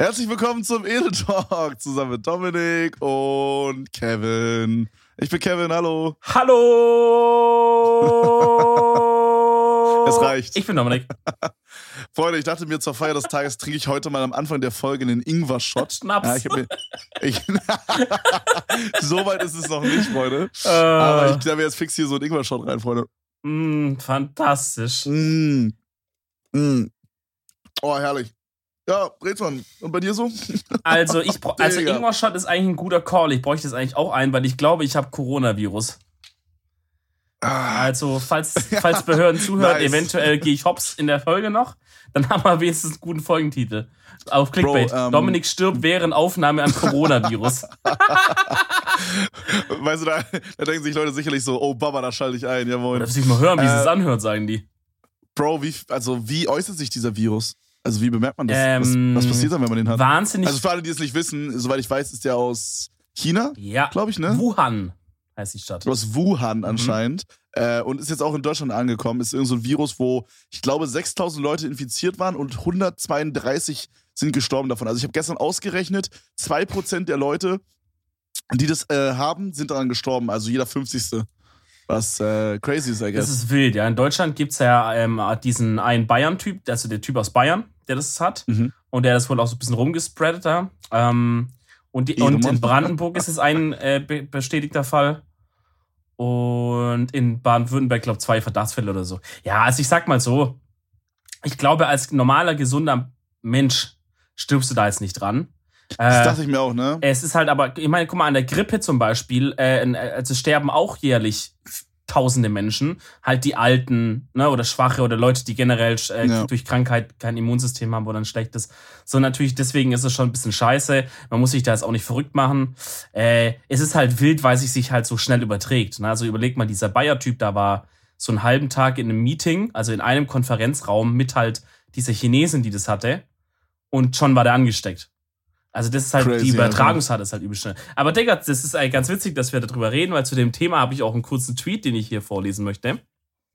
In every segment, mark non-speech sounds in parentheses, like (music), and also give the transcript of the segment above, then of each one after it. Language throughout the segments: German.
Herzlich willkommen zum Edel Talk zusammen mit Dominik und Kevin. Ich bin Kevin, hallo. Hallo! Es reicht. Ich bin Dominik. (laughs) Freunde, ich dachte mir, zur Feier des Tages trinke ich heute mal am Anfang der Folge einen Ingwer-Shot. Schnaps. Ja, ich mir, ich, (laughs) so weit ist es noch nicht, Freunde. Äh, Aber ich glaube, jetzt fix hier so einen Ingwer-Shot rein, Freunde. mm, fantastisch. Mm. Mm. Oh, herrlich. Ja, Brezmann. Und bei dir so? (laughs) Also, ich also. Ingwer-Shot ist eigentlich ein guter Call. Ich bräuchte das eigentlich auch ein, weil ich glaube, ich habe Coronavirus. Ah, Also, falls, (laughs) falls Behörden zuhören, Nice. eventuell gehe ich hops in der Folge noch. Dann haben wir wenigstens einen guten Folgentitel. Auf Clickbait. Bro, ähm, Dominik stirbt während Aufnahme an Coronavirus. (laughs) weißt du, da, da denken sich Leute sicherlich so, oh Baba, da schalte ich ein, ja moin. Darf ich mal hören, wie Äh, es anhört, sagen die. Bro, wie, also wie äußert sich dieser Virus? Also wie bemerkt man das? Ähm, was, was passiert dann, wenn man den hat? Wahnsinnig. Also für alle, die es nicht wissen, soweit ich weiß, ist der aus China, ja. glaube ich, ne? Wuhan heißt die Stadt. Aus Wuhan anscheinend. Äh, und ist jetzt auch in Deutschland angekommen. Ist irgend so ein Virus, wo ich glaube 6000 Leute infiziert waren und 132 sind gestorben davon. Also ich habe gestern ausgerechnet, 2% der Leute, die das äh, haben, sind daran gestorben. Also jeder 50. Was äh, crazy ist, I Das guess. ist wild, ja. In Deutschland gibt es ja ähm, diesen einen Bayern-Typ, also der Typ aus Bayern, der das hat. Mhm. Und der das wohl auch so ein bisschen rumgespreadet da. Ähm, und, die, und in Brandenburg ist es ein (laughs) äh, be bestätigter Fall. Und in Baden-Württemberg, glaube ich, zwei Verdachtsfälle oder so. Ja, also ich sag mal so, ich glaube, als normaler, gesunder Mensch stirbst du da jetzt nicht dran. Das Äh, dachte ich mir auch, ne? es ist halt aber, ich meine, guck mal, an der Grippe zum Beispiel, äh, in- also sterben auch jährlich tausende Menschen, halt die Alten, ne, oder Schwache oder Leute, die generell äh, Ja. durch Krankheit kein Immunsystem haben oder ein schlechtes. So natürlich, deswegen ist es schon ein bisschen scheiße. Man muss sich da jetzt auch nicht verrückt machen. Äh, es ist halt wild, weil sich sich halt so schnell überträgt. Ne? Also überleg mal, dieser Bayer-Typ, da war so einen halben Tag in einem Meeting, also in einem Konferenzraum mit halt dieser Chinesin, die das hatte, und schon war der angesteckt. Also das ist halt, Crazy, die Übertragungsrate ist halt übel schnell. Aber Digga, das ist eigentlich ganz witzig, dass wir darüber reden, weil zu dem Thema habe ich auch einen kurzen Tweet, den ich hier vorlesen möchte.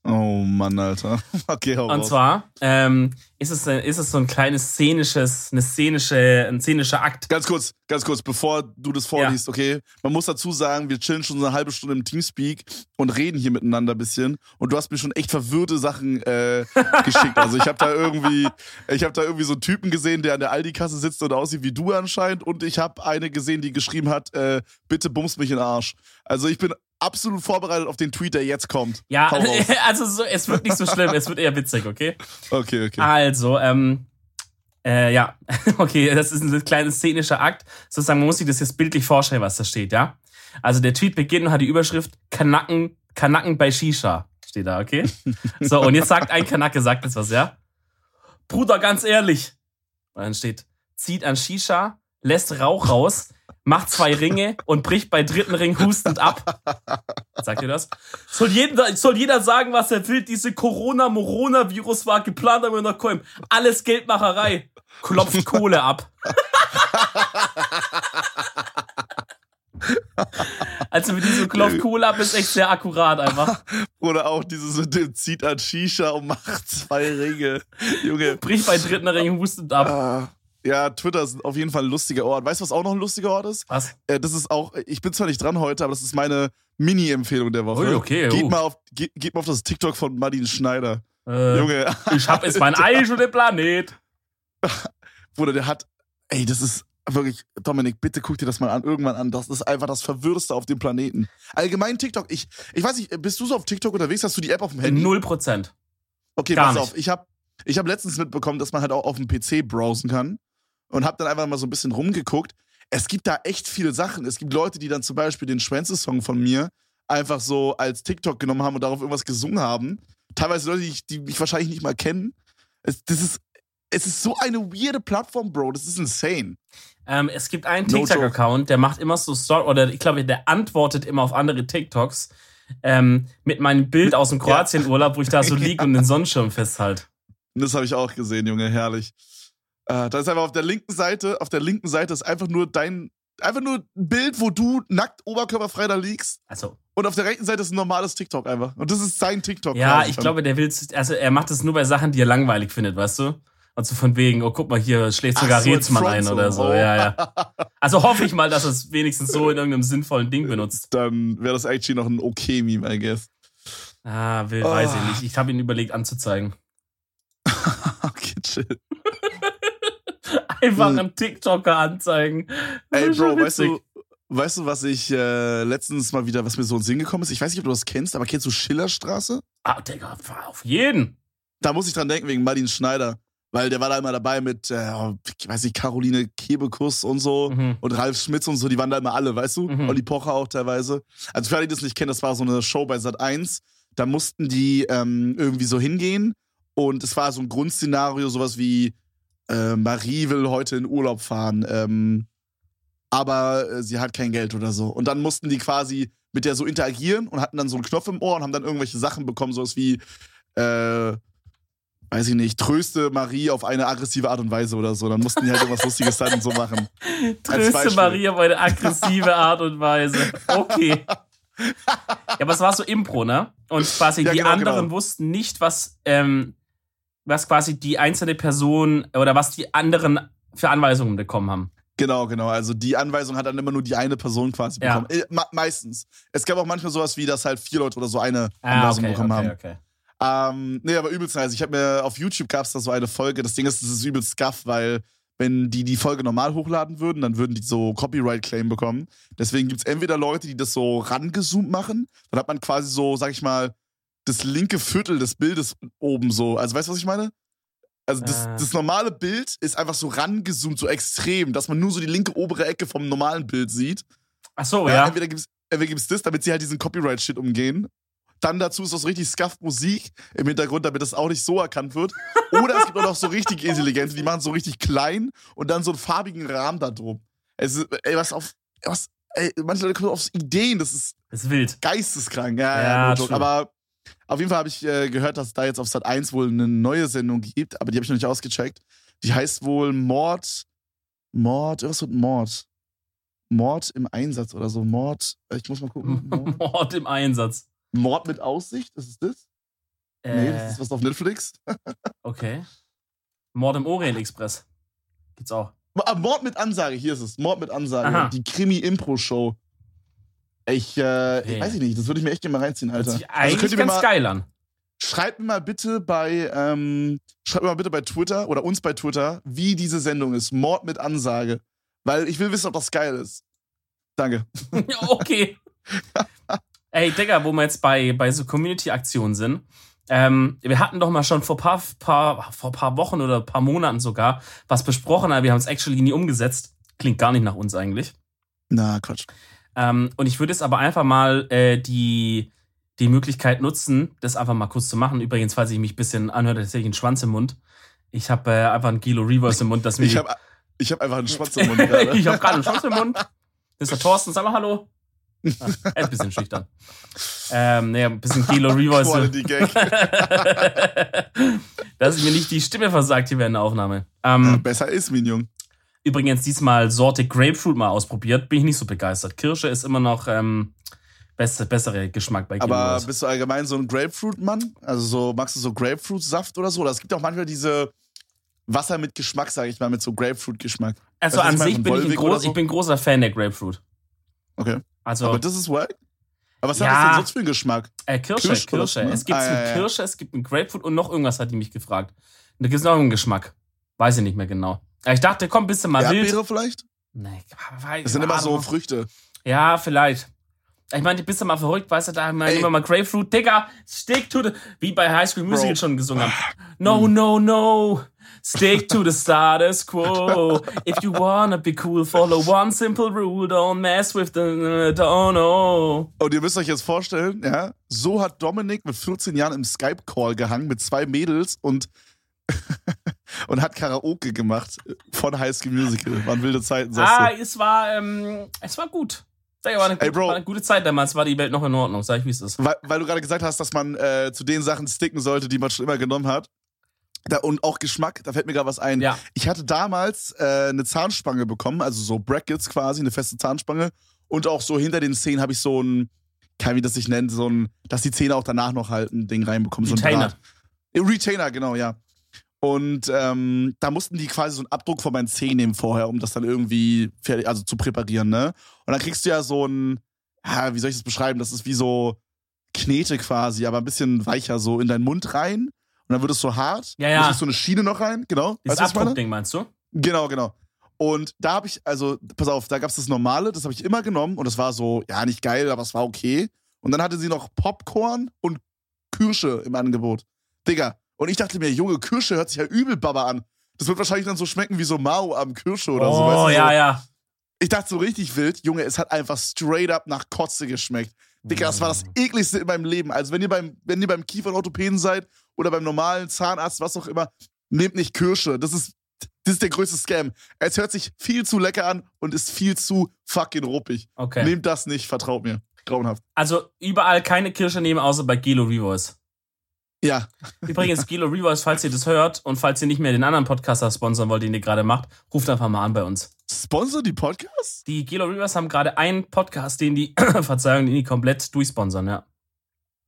Oh Mann, Alter. (laughs) Okay, hau Und raus. zwar ähm, ist, es, ist es so ein kleines szenisches, eine szenische, ein szenischer Akt. Ganz kurz, ganz kurz, bevor du das vorliest, okay? Man muss dazu sagen, wir chillen schon so eine halbe Stunde im Teamspeak und reden hier miteinander ein bisschen. Und du hast mir schon echt verwirrte Sachen äh, (laughs) geschickt. Also ich habe da irgendwie, ich habe da irgendwie so einen Typen gesehen, der an der Aldi-Kasse sitzt und aussieht wie du anscheinend. Und ich habe eine gesehen, die geschrieben hat, äh, bitte bumst mich in den Arsch. Also ich bin absolut vorbereitet auf den Tweet, der jetzt kommt. Ja, (laughs) also so, es wird nicht so schlimm, es wird eher witzig, okay? Okay, okay. Also, ähm, äh, ja, (laughs) okay, das ist ein kleiner szenischer Akt. Sozusagen, man muss sich das jetzt bildlich vorstellen, was da steht, ja? Also der Tweet beginnt und hat die Überschrift Kanaken, Kanaken bei Shisha. Steht da, okay? (laughs) So, und jetzt sagt ein Kanake, sagt jetzt was, ja? Bruder, ganz ehrlich. Und dann steht, zieht an Shisha, lässt Rauch raus, macht zwei Ringe und bricht bei dritten Ring hustend ab. Sagt ihr das? Soll jeder, soll jeder sagen, was er will. Diese Corona-Morona-Virus war geplant, aber noch kommen. Alles Geldmacherei. Klopft Kohle ab. also mit diesem Klopft Kohle ab ist echt sehr akkurat einfach. Oder auch dieses mit dem zieht an Shisha und macht zwei Ringe. Junge. Bricht bei dritten Ring hustend ab. Ja, Twitter ist auf jeden Fall ein lustiger Ort. Weißt du, was auch noch ein lustiger Ort ist? Was? Äh, das ist auch, ich bin zwar nicht dran heute, aber das ist meine Mini-Empfehlung der Woche. Ui, okay, geht, uh. mal auf, geht, geht mal auf das TikTok von Martin Schneider. Äh, Junge, ich hab es mein Ei schon im Planet. (laughs) Bruder, der hat, ey, das ist wirklich, Dominik, bitte guck dir das mal an, irgendwann an. Das ist einfach das Verwirrste auf dem Planeten. Allgemein TikTok, ich, ich weiß nicht, bist du so auf TikTok unterwegs? Hast du die App auf dem Handy? Null Prozent. Okay, Gar pass nicht. auf. Ich habe ich hab letztens mitbekommen, dass man halt auch auf dem PC browsen kann und habe dann einfach mal so ein bisschen rumgeguckt. Es gibt da echt viele Sachen. Es gibt Leute, die dann zum Beispiel den Schwänze-Song von mir einfach so als TikTok genommen haben und darauf irgendwas gesungen haben. Teilweise Leute, die, ich- die mich wahrscheinlich nicht mal kennen. Es, das ist, es ist so eine weirde Plattform, Bro. Das ist insane. Ähm, es gibt einen No TikTok-Account, der macht immer so Story, oder ich glaube, der antwortet immer auf andere TikToks ähm, mit meinem Bild aus dem Kroatien-Urlaub, wo ich da so (laughs) liege und den Sonnenschirm festhalte. Und das habe ich auch gesehen, Junge, herrlich. Äh, da ist einfach auf der linken Seite, auf der linken Seite ist einfach nur dein, einfach nur ein Bild, wo du nackt oberkörperfrei da liegst. Also, Und auf der rechten Seite ist ein normales TikTok einfach. Und das ist sein TikTok. ja, quasi ich glaube, der will, also er macht das nur bei Sachen, die er langweilig findet, weißt du? Und so von wegen, oh, guck mal, hier schlägt sogar so, Rezmann ein oder so. Oh. Ja, ja. (laughs) Also hoffe ich mal, dass es wenigstens so in irgendeinem sinnvollen Ding benutzt. Dann wäre das actually noch ein okay Meme, I guess. Ah, will, oh. weiß ich nicht. Ich habe ihn überlegt anzuzeigen. (laughs) okay, chill. Einfach hm. einen TikToker anzeigen. Ey, Bro, weißt du, weißt du, was ich äh, letztens mal wieder, was mir so in den Sinn gekommen ist? Ich weiß nicht, ob du das kennst, aber kennst du Schillerstraße? Ah, Digga, auf jeden. Da muss ich dran denken, wegen Martin Schneider. Weil der war da immer dabei mit, äh, ich weiß nicht, Caroline Kebekus und so mhm. und Ralf Schmitz und so, die waren da immer alle, weißt du? Mhm. Olli Pocher auch teilweise. Also für alle, die das nicht kennen, das war so eine Show bei Sat 1. Da mussten die ähm, irgendwie so hingehen und es war so ein Grundszenario, sowas wie äh, Marie will heute in Urlaub fahren, ähm, aber äh, sie hat kein Geld oder so. Und dann mussten die quasi mit der so interagieren und hatten dann so einen Knopf im Ohr und haben dann irgendwelche Sachen bekommen, sowas wie äh, weiß ich nicht, tröste Marie auf eine aggressive Art und Weise oder so. Dann mussten die halt irgendwas Lustiges dann so machen. (laughs) Tröste Marie auf eine aggressive Art und Weise. Okay. Ja, aber es war so Impro, ne? Und quasi ja, die genau, anderen genau. wussten nicht, was, ähm, was quasi die einzelne Person oder was die anderen für Anweisungen bekommen haben. Genau, genau. Also die Anweisung hat dann immer nur die eine Person quasi ja. bekommen. Äh, meistens. Es gab auch manchmal sowas wie, dass halt vier Leute oder so eine ah, Anweisung okay, bekommen okay, haben. Okay. Ähm, nee, aber übelst nice. Ich habe mir auf YouTube gab es da so eine Folge. Das Ding ist, das ist übelst scuff, weil wenn die die Folge normal hochladen würden, dann würden die so Copyright-Claim bekommen. Deswegen gibt es entweder Leute, die das so rangezoomt machen. Dann hat man quasi so, sag ich mal, das linke Viertel des Bildes oben so. Also weißt du, was ich meine? Also das, äh. das normale Bild ist einfach so rangezoomt, so extrem, dass man nur so die linke obere Ecke vom normalen Bild sieht. Ach so, ja. ja. Entweder gibt es entweder gibt's das, damit sie halt diesen Copyright-Shit umgehen. Dann dazu ist das richtig Scuff-Musik im Hintergrund, damit das auch nicht so erkannt wird. Oder es gibt auch noch so richtig (laughs) intelligente, die machen so richtig klein und dann so einen farbigen Rahmen da drum. Es ist, ey, was auf, was, ey, manche Leute kommen auf Ideen, das ist, das ist wild. Geisteskrank, ja, ja, ja aber auf jeden Fall habe ich äh, gehört, dass es da jetzt auf Sat 1 wohl eine neue Sendung gibt, aber die habe ich noch nicht ausgecheckt. Die heißt wohl Mord, Mord, was wird Mord? Mord im Einsatz oder so. Mord, ich muss mal gucken. (laughs) Mord, Mord im Einsatz. Mord mit Aussicht, ist es das? Äh, nee, das ist was auf Netflix. (laughs) okay. Mord im Orient Express. Gibt's auch. Ah, Mord mit Ansage, hier ist es. Mord mit Ansage. Aha. Die Krimi-Impro-Show. Ich, äh, ich weiß nicht, das würde ich mir echt gerne mal reinziehen, Alter. Hört sich also eigentlich ganz mal, geil an. Schreibt mir mal bitte bei, ähm, schreibt mir mal bitte bei Twitter oder uns bei Twitter, wie diese Sendung ist. Mord mit Ansage. Weil ich will wissen, ob das geil ist. Danke. (laughs) okay. (laughs) Ey, Digga, wo wir jetzt bei, bei so Community-Aktionen sind. Ähm, wir hatten doch mal schon vor paar, paar, vor paar Wochen oder paar Monaten sogar was besprochen, aber wir haben es actually nie umgesetzt. Klingt gar nicht nach uns eigentlich. Na, Quatsch. Ähm, und ich würde jetzt aber einfach mal äh, die, die Möglichkeit nutzen, das einfach mal kurz zu machen. Übrigens, falls ich mich ein bisschen anhöre, tatsächlich einen Schwanz im Mund. Ich habe äh, einfach einen Kilo Reverse im Mund. Das ich habe ich hab einfach einen Schwanz im Mund (laughs) gerade. ich habe gerade einen Schwanz im Mund. Der Thorsten, sag mal Hallo. Er ist ein bisschen schüchtern. Ähm, naja, ein bisschen Kilo (laughs) Revoice. Quality Gag. (laughs) Dass mir nicht die Stimme versagt hier während der Aufnahme. Ähm, ja, besser ist, Minion. Übrigens diesmal Sorte Grapefruit mal ausprobiert. Bin ich nicht so begeistert. Kirsche ist immer noch ähm, beste, bessere Geschmack bei Kilo Aber bist du allgemein so ein Grapefruit-Mann? Also so, magst du so Grapefruit-Saft oder so? Oder es gibt auch manchmal diese Wasser mit Geschmack, sage ich mal, mit so Grapefruit-Geschmack. Also weißt, an sich bin ich, ein groß, so? ich bin großer Fan der Grapefruit. Okay. Also, aber das ist wack? Aber was ja, hat das denn sonst für einen Geschmack? Äh, Kirsche, Kirsch, Kirsche. Ne? Es gibt ah, ja, Kirsche, es gibt einen Grapefruit und noch irgendwas hat die mich gefragt. Und da gibt es noch einen Geschmack. Weiß ich nicht mehr genau. Ich dachte, komm, bist du mal Erdbeere wild. Erdbeere vielleicht? Nee, weiß, Das sind immer so Früchte. Ja, vielleicht. Ich meine, bist du mal verrückt, weißt du, da haben wir immer mal Grapefruit. Digga, stick to the... Wie bei High School Musical Bro. schon gesungen haben. No, no, no. Stick to the status quo. If you wanna be cool, follow one simple rule. Don't mess with the don't know. Und ihr müsst euch jetzt vorstellen, ja, so hat Dominik mit 14 Jahren im Skype-Call gehangen mit zwei Mädels und (laughs) und hat Karaoke gemacht von High School Musical. Waren wilde Zeiten, sagst Ah, du. es war, ähm, es war gut. War eine, Ey, Bro, war eine gute Zeit damals, war die Welt noch in Ordnung, sag ich, wie es ist. Weil, weil du gerade gesagt hast, dass man äh, zu den Sachen sticken sollte, die man schon immer genommen hat. Da, und auch Geschmack, da fällt mir gerade was ein. Ja. Ich hatte damals äh, eine Zahnspange bekommen, also so Brackets quasi, eine feste Zahnspange. Und auch so hinter den Zähnen habe ich so ein, kann wie das sich nennt, so ein, dass die Zähne auch danach noch halten, Ding reinbekommen. Retainer. So ein. Retainer, genau, ja. Und ähm, da mussten die quasi so einen Abdruck von meinen Zähnen nehmen vorher, um das dann irgendwie fertig, also zu präparieren, ne? Und dann kriegst du ja so ein, ja, wie soll ich das beschreiben? Das ist wie so Knete quasi, aber ein bisschen weicher so in deinen Mund rein. Und dann wird es so hart. Ja, ja. Dann ist so eine Schiene noch rein, genau. Das du, ich meine? Abdruckding meinst du? Genau, genau. Und da habe ich, also, pass auf, da gab es das Normale, das habe ich immer genommen und das war so, ja, nicht geil, aber es war okay. Und dann hatte sie noch Popcorn und Kirsche im Angebot. Digga. Und ich dachte mir, Junge, Kirsche hört sich ja übel Baba an. Das wird wahrscheinlich dann so schmecken wie so Mao am Kirsche oder so. oh, weißt du, ja, so. ja. Ich dachte so richtig wild, Junge, es hat einfach straight up nach Kotze geschmeckt. Digga, das war das ekligste in meinem Leben. Also wenn ihr beim, wenn ihr beim Kieferorthopäden seid oder beim normalen Zahnarzt, was auch immer, nehmt nicht Kirsche. Das ist, das ist der größte Scam. Es hört sich viel zu lecker an und ist viel zu fucking ruppig. Okay. Nehmt das nicht, vertraut mir. Grauenhaft. Also überall keine Kirsche nehmen, außer bei Gelo Revoice. Ja, Übrigens, Gelo Revoice, falls ihr das hört und falls ihr nicht mehr den anderen Podcaster sponsern wollt, den ihr gerade macht, ruft einfach mal an bei uns. Sponsor die Podcasts? Die Gelo Revoice haben gerade einen Podcast, den die, (clears throat) Verzeihung, den die komplett durchsponsern, ja.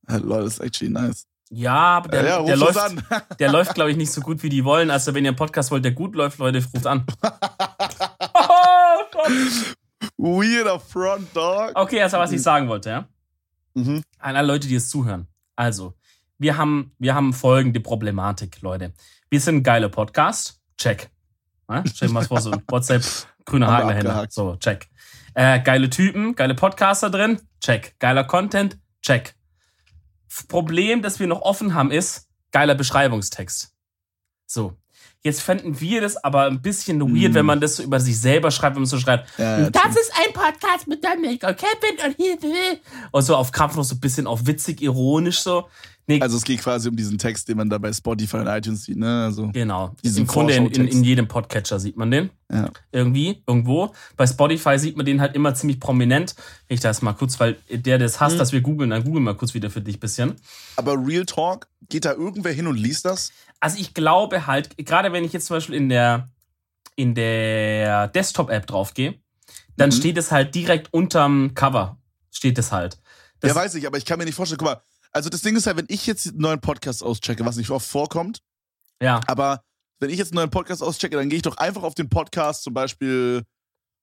Ja, Leute, das ist actually nice. Ja, aber der, ja, ja, der läuft, an. (laughs) der läuft, glaube ich, nicht so gut, wie die wollen. Also, wenn ihr einen Podcast wollt, der gut läuft, Leute, ruft an. (laughs) oh. Weirder Front Dog. okay, also was ich sagen wollte, ja. Mhm. An alle Leute, die es zuhören. Also, wir haben, wir haben folgende Problematik, Leute. Wir sind ein geiler Podcast. Check. Ja? Stell dir mal vor, so ein (laughs) WhatsApp, grüner dahinter. So, check. Äh, geile Typen, geile Podcaster drin. Check. Geiler Content. Check. Problem, das wir noch offen haben, ist geiler Beschreibungstext. So. Jetzt fänden wir das aber ein bisschen weird, Mm. wenn man das so über sich selber schreibt, wenn man so schreibt, Ja, ja, das true. ist ein Podcast mit Dominik und Kevin und hier. Und so auf Krampf noch so ein bisschen auf witzig, ironisch so. Nee, Also es geht quasi um diesen Text, den man da bei Spotify und iTunes sieht, ne? Also, genau. Im Grunde in, in, in jedem Podcatcher sieht man den. ja. Irgendwie, irgendwo. Bei Spotify sieht man den halt immer ziemlich prominent. Ich das mal kurz, weil der, der es hasst, Mhm. dass wir googeln, dann google mal kurz wieder für dich ein bisschen. Aber Real Talk, geht da irgendwer hin und liest das? Also ich glaube halt, gerade wenn ich jetzt zum Beispiel in der, in der Desktop-App draufgehe, dann Mhm. steht es halt direkt unterm Cover. Steht es halt. Das- ja, weiß ich, aber ich kann mir nicht vorstellen, guck mal, also das Ding ist halt, wenn ich jetzt einen neuen Podcast auschecke, was nicht oft vorkommt, Ja. aber wenn ich jetzt einen neuen Podcast auschecke, dann gehe ich doch einfach auf den Podcast, zum Beispiel,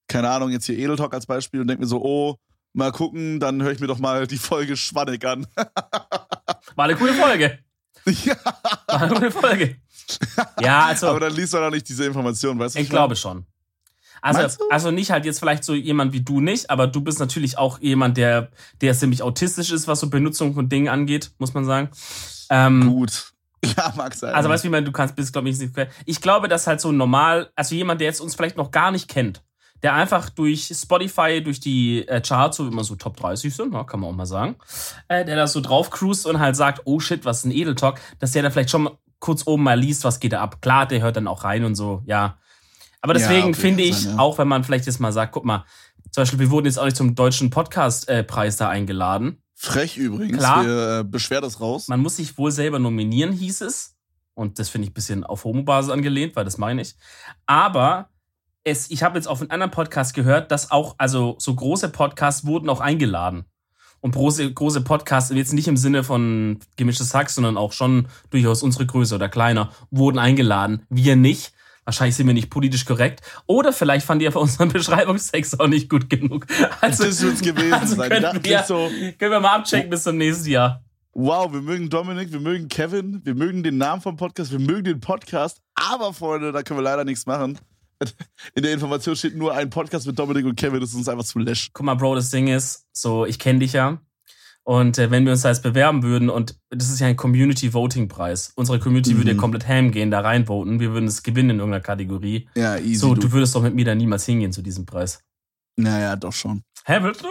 keine Ahnung, jetzt hier Edel Talk als Beispiel und denke mir so, oh, mal gucken, dann höre ich mir doch mal die Folge Schwanneck an. War eine coole Folge. (laughs) ja, War eine coole Folge. Ja, also. aber dann liest du doch nicht diese Informationen, weißt du? Ich glaube schon. Also, also nicht halt jetzt vielleicht so jemand wie du nicht, aber du bist natürlich auch jemand, der, der ziemlich autistisch ist, was so Benutzung von Dingen angeht, muss man sagen. Ähm, Gut. (laughs) Ja, mag sein. also weißt du, wie man, du kannst, bist, glaube ich, nicht. Ich glaube, dass halt so normal, also jemand, der jetzt uns vielleicht noch gar nicht kennt, der einfach durch Spotify, durch die äh, Charts, so immer so Top 30 sind, ja, kann man auch mal sagen, äh, der da so drauf cruist und halt sagt, oh shit, was ist ein Edeltalk, dass der da vielleicht schon mal kurz oben mal liest, was geht da ab. Klar, der hört dann auch rein und so, ja. Aber Ja, deswegen okay, finde ich, sein, ja. auch wenn man vielleicht jetzt mal sagt, guck mal, zum Beispiel, wir wurden jetzt auch nicht zum deutschen Podcast-Preis da eingeladen. Frech übrigens. Klar. Wir äh, beschweren das raus. Man muss sich wohl selber nominieren, hieß es. Und das finde ich ein bisschen auf Homobasis angelehnt, weil das meine ich. Aber es, ich habe jetzt auf einem anderen Podcast gehört, dass auch, also so große Podcasts wurden auch eingeladen. Und große, große Podcasts, jetzt nicht im Sinne von gemischtes Hack, sondern auch schon durchaus unsere Größe oder kleiner, wurden eingeladen. Wir nicht. Wahrscheinlich sind wir nicht politisch korrekt. Oder vielleicht fand ihr für unseren (laughs) Beschreibungstext auch nicht gut genug. Also, das wird's gewesen also sein. können, wir, so, können wir mal abchecken bis zum nächsten Jahr. wow, wir mögen Dominik, wir mögen Kevin, wir mögen den Namen vom Podcast, wir mögen den Podcast, aber Freunde, da können wir leider nichts machen. (laughs) In der Information steht nur ein Podcast mit Dominik und Kevin, das ist uns einfach zu läsch. guck mal, Bro, das Ding ist, so, ich kenne dich ja. Und äh, wenn wir uns da jetzt bewerben würden, und das ist ja ein Community-Voting-Preis, unsere Community Mhm. würde ja komplett ham gehen, da reinvoten, wir würden es gewinnen in irgendeiner Kategorie. Ja, easy. so, du. du würdest doch mit mir da niemals hingehen zu diesem Preis. Naja, doch schon. Hä, würdest du?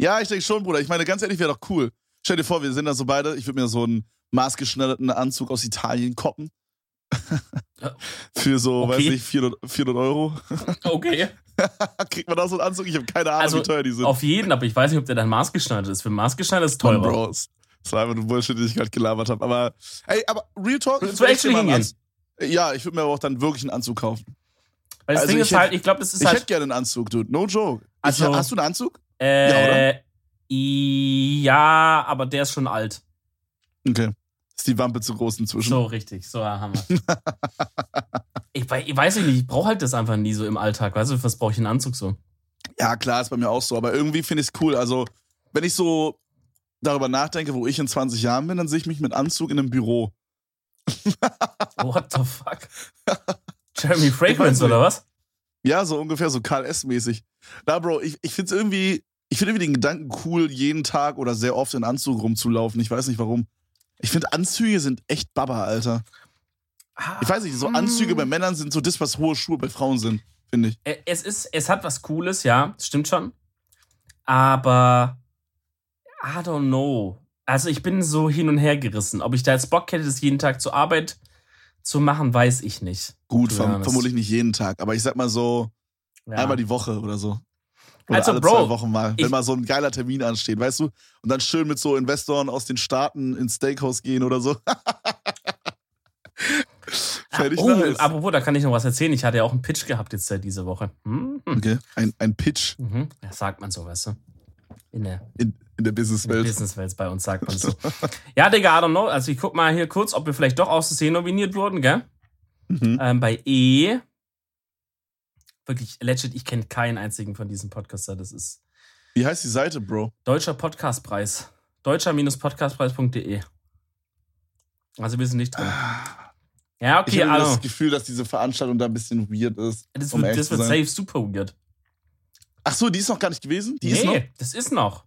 Ja, ich denke schon, Bruder. Ich meine, ganz ehrlich, wäre doch cool. Stell dir vor, wir sind da so beide. Ich würde mir so einen maßgeschneiderten Anzug aus Italien koppen. Ja. (laughs) Für so, Okay. weiß nicht, 400, 400 Euro. (laughs) Okay. Kriegt man da so einen Anzug? Ich habe keine Ahnung, Also, wie teuer die sind. Auf jeden, aber ich weiß nicht, ob der dann maßgeschneidert ist. Für maßgeschneidert ist teurer. Bros. Das war einfach nur Bullshit, den ich gerade gelabert habe. Aber, ey, aber Real Talk. Ich du echt hingehen? Ja, ich würde mir aber auch dann wirklich einen Anzug kaufen. Weil das Also Ding ich ist hätte- halt, ich glaube, das ist Ich hätte halt. gerne einen Anzug, dude. No joke. Also- ich, hast du einen Anzug? Äh, ja, aber der ist schon alt. Okay. Ist die Wampe zu groß inzwischen. So, richtig. So haben wir. (laughs) ich, ich weiß nicht, ich brauche halt das einfach nie so im Alltag. Weißt du, was brauche ich einen Anzug so? Ja, klar, ist bei mir auch so. Aber irgendwie finde ich es cool. Also, wenn ich so darüber nachdenke, wo ich in 20 Jahren bin, dann sehe ich mich mit Anzug in einem Büro. (laughs) What the fuck? Jeremy Fragrance oder was? Ja, so ungefähr so Karl S-mäßig. Da, Bro, ich, ich finde es irgendwie, ich finde irgendwie den Gedanken cool, jeden Tag oder sehr oft in Anzug rumzulaufen. Ich weiß nicht warum. Ich finde Anzüge sind echt Baba, Alter. Ich weiß nicht, so Anzüge bei Männern sind so das, was hohe Schuhe bei Frauen sind, finde ich. Es ist, es hat was Cooles, ja, stimmt schon. Aber I don't know. Also ich bin so hin und her gerissen. Ob ich da jetzt Bock hätte, das jeden Tag zur Arbeit zu machen, weiß ich nicht. Gut, verm vermutlich nicht jeden Tag, aber ich sag mal so ja. einmal die Woche oder so. Oder also, alle Bro, zwei Wochen mal, wenn mal so ein geiler Termin ansteht, weißt du? Und dann schön mit so Investoren aus den Staaten ins Steakhouse gehen oder so. (laughs) Fertig oh, nice. apropos, da kann ich noch was erzählen. Ich hatte ja auch einen Pitch gehabt jetzt seit dieser Woche. Mhm. Okay, ein, ein Pitch. Mhm. Ja, sagt man so, weißt du? In der, in, in der Businesswelt. In der Businesswelt bei uns sagt man so. ja, Digga, I don't know. Also ich guck mal hier kurz, ob wir vielleicht doch aus der nominiert wurden, gell? Mhm. Ähm, bei E. Wirklich, legit, ich kenne keinen einzigen von diesen Podcaster. Das ist. Wie heißt die Seite, Bro? Deutscher Podcastpreis. Deutscher-podcastpreis.de. Also wir sind nicht drin. Ja, okay, ich habe das Gefühl, dass diese Veranstaltung da ein bisschen weird ist. Das um wird, das wird safe super weird. Ach so, die ist noch gar nicht gewesen? Die nee, ist noch? das ist noch.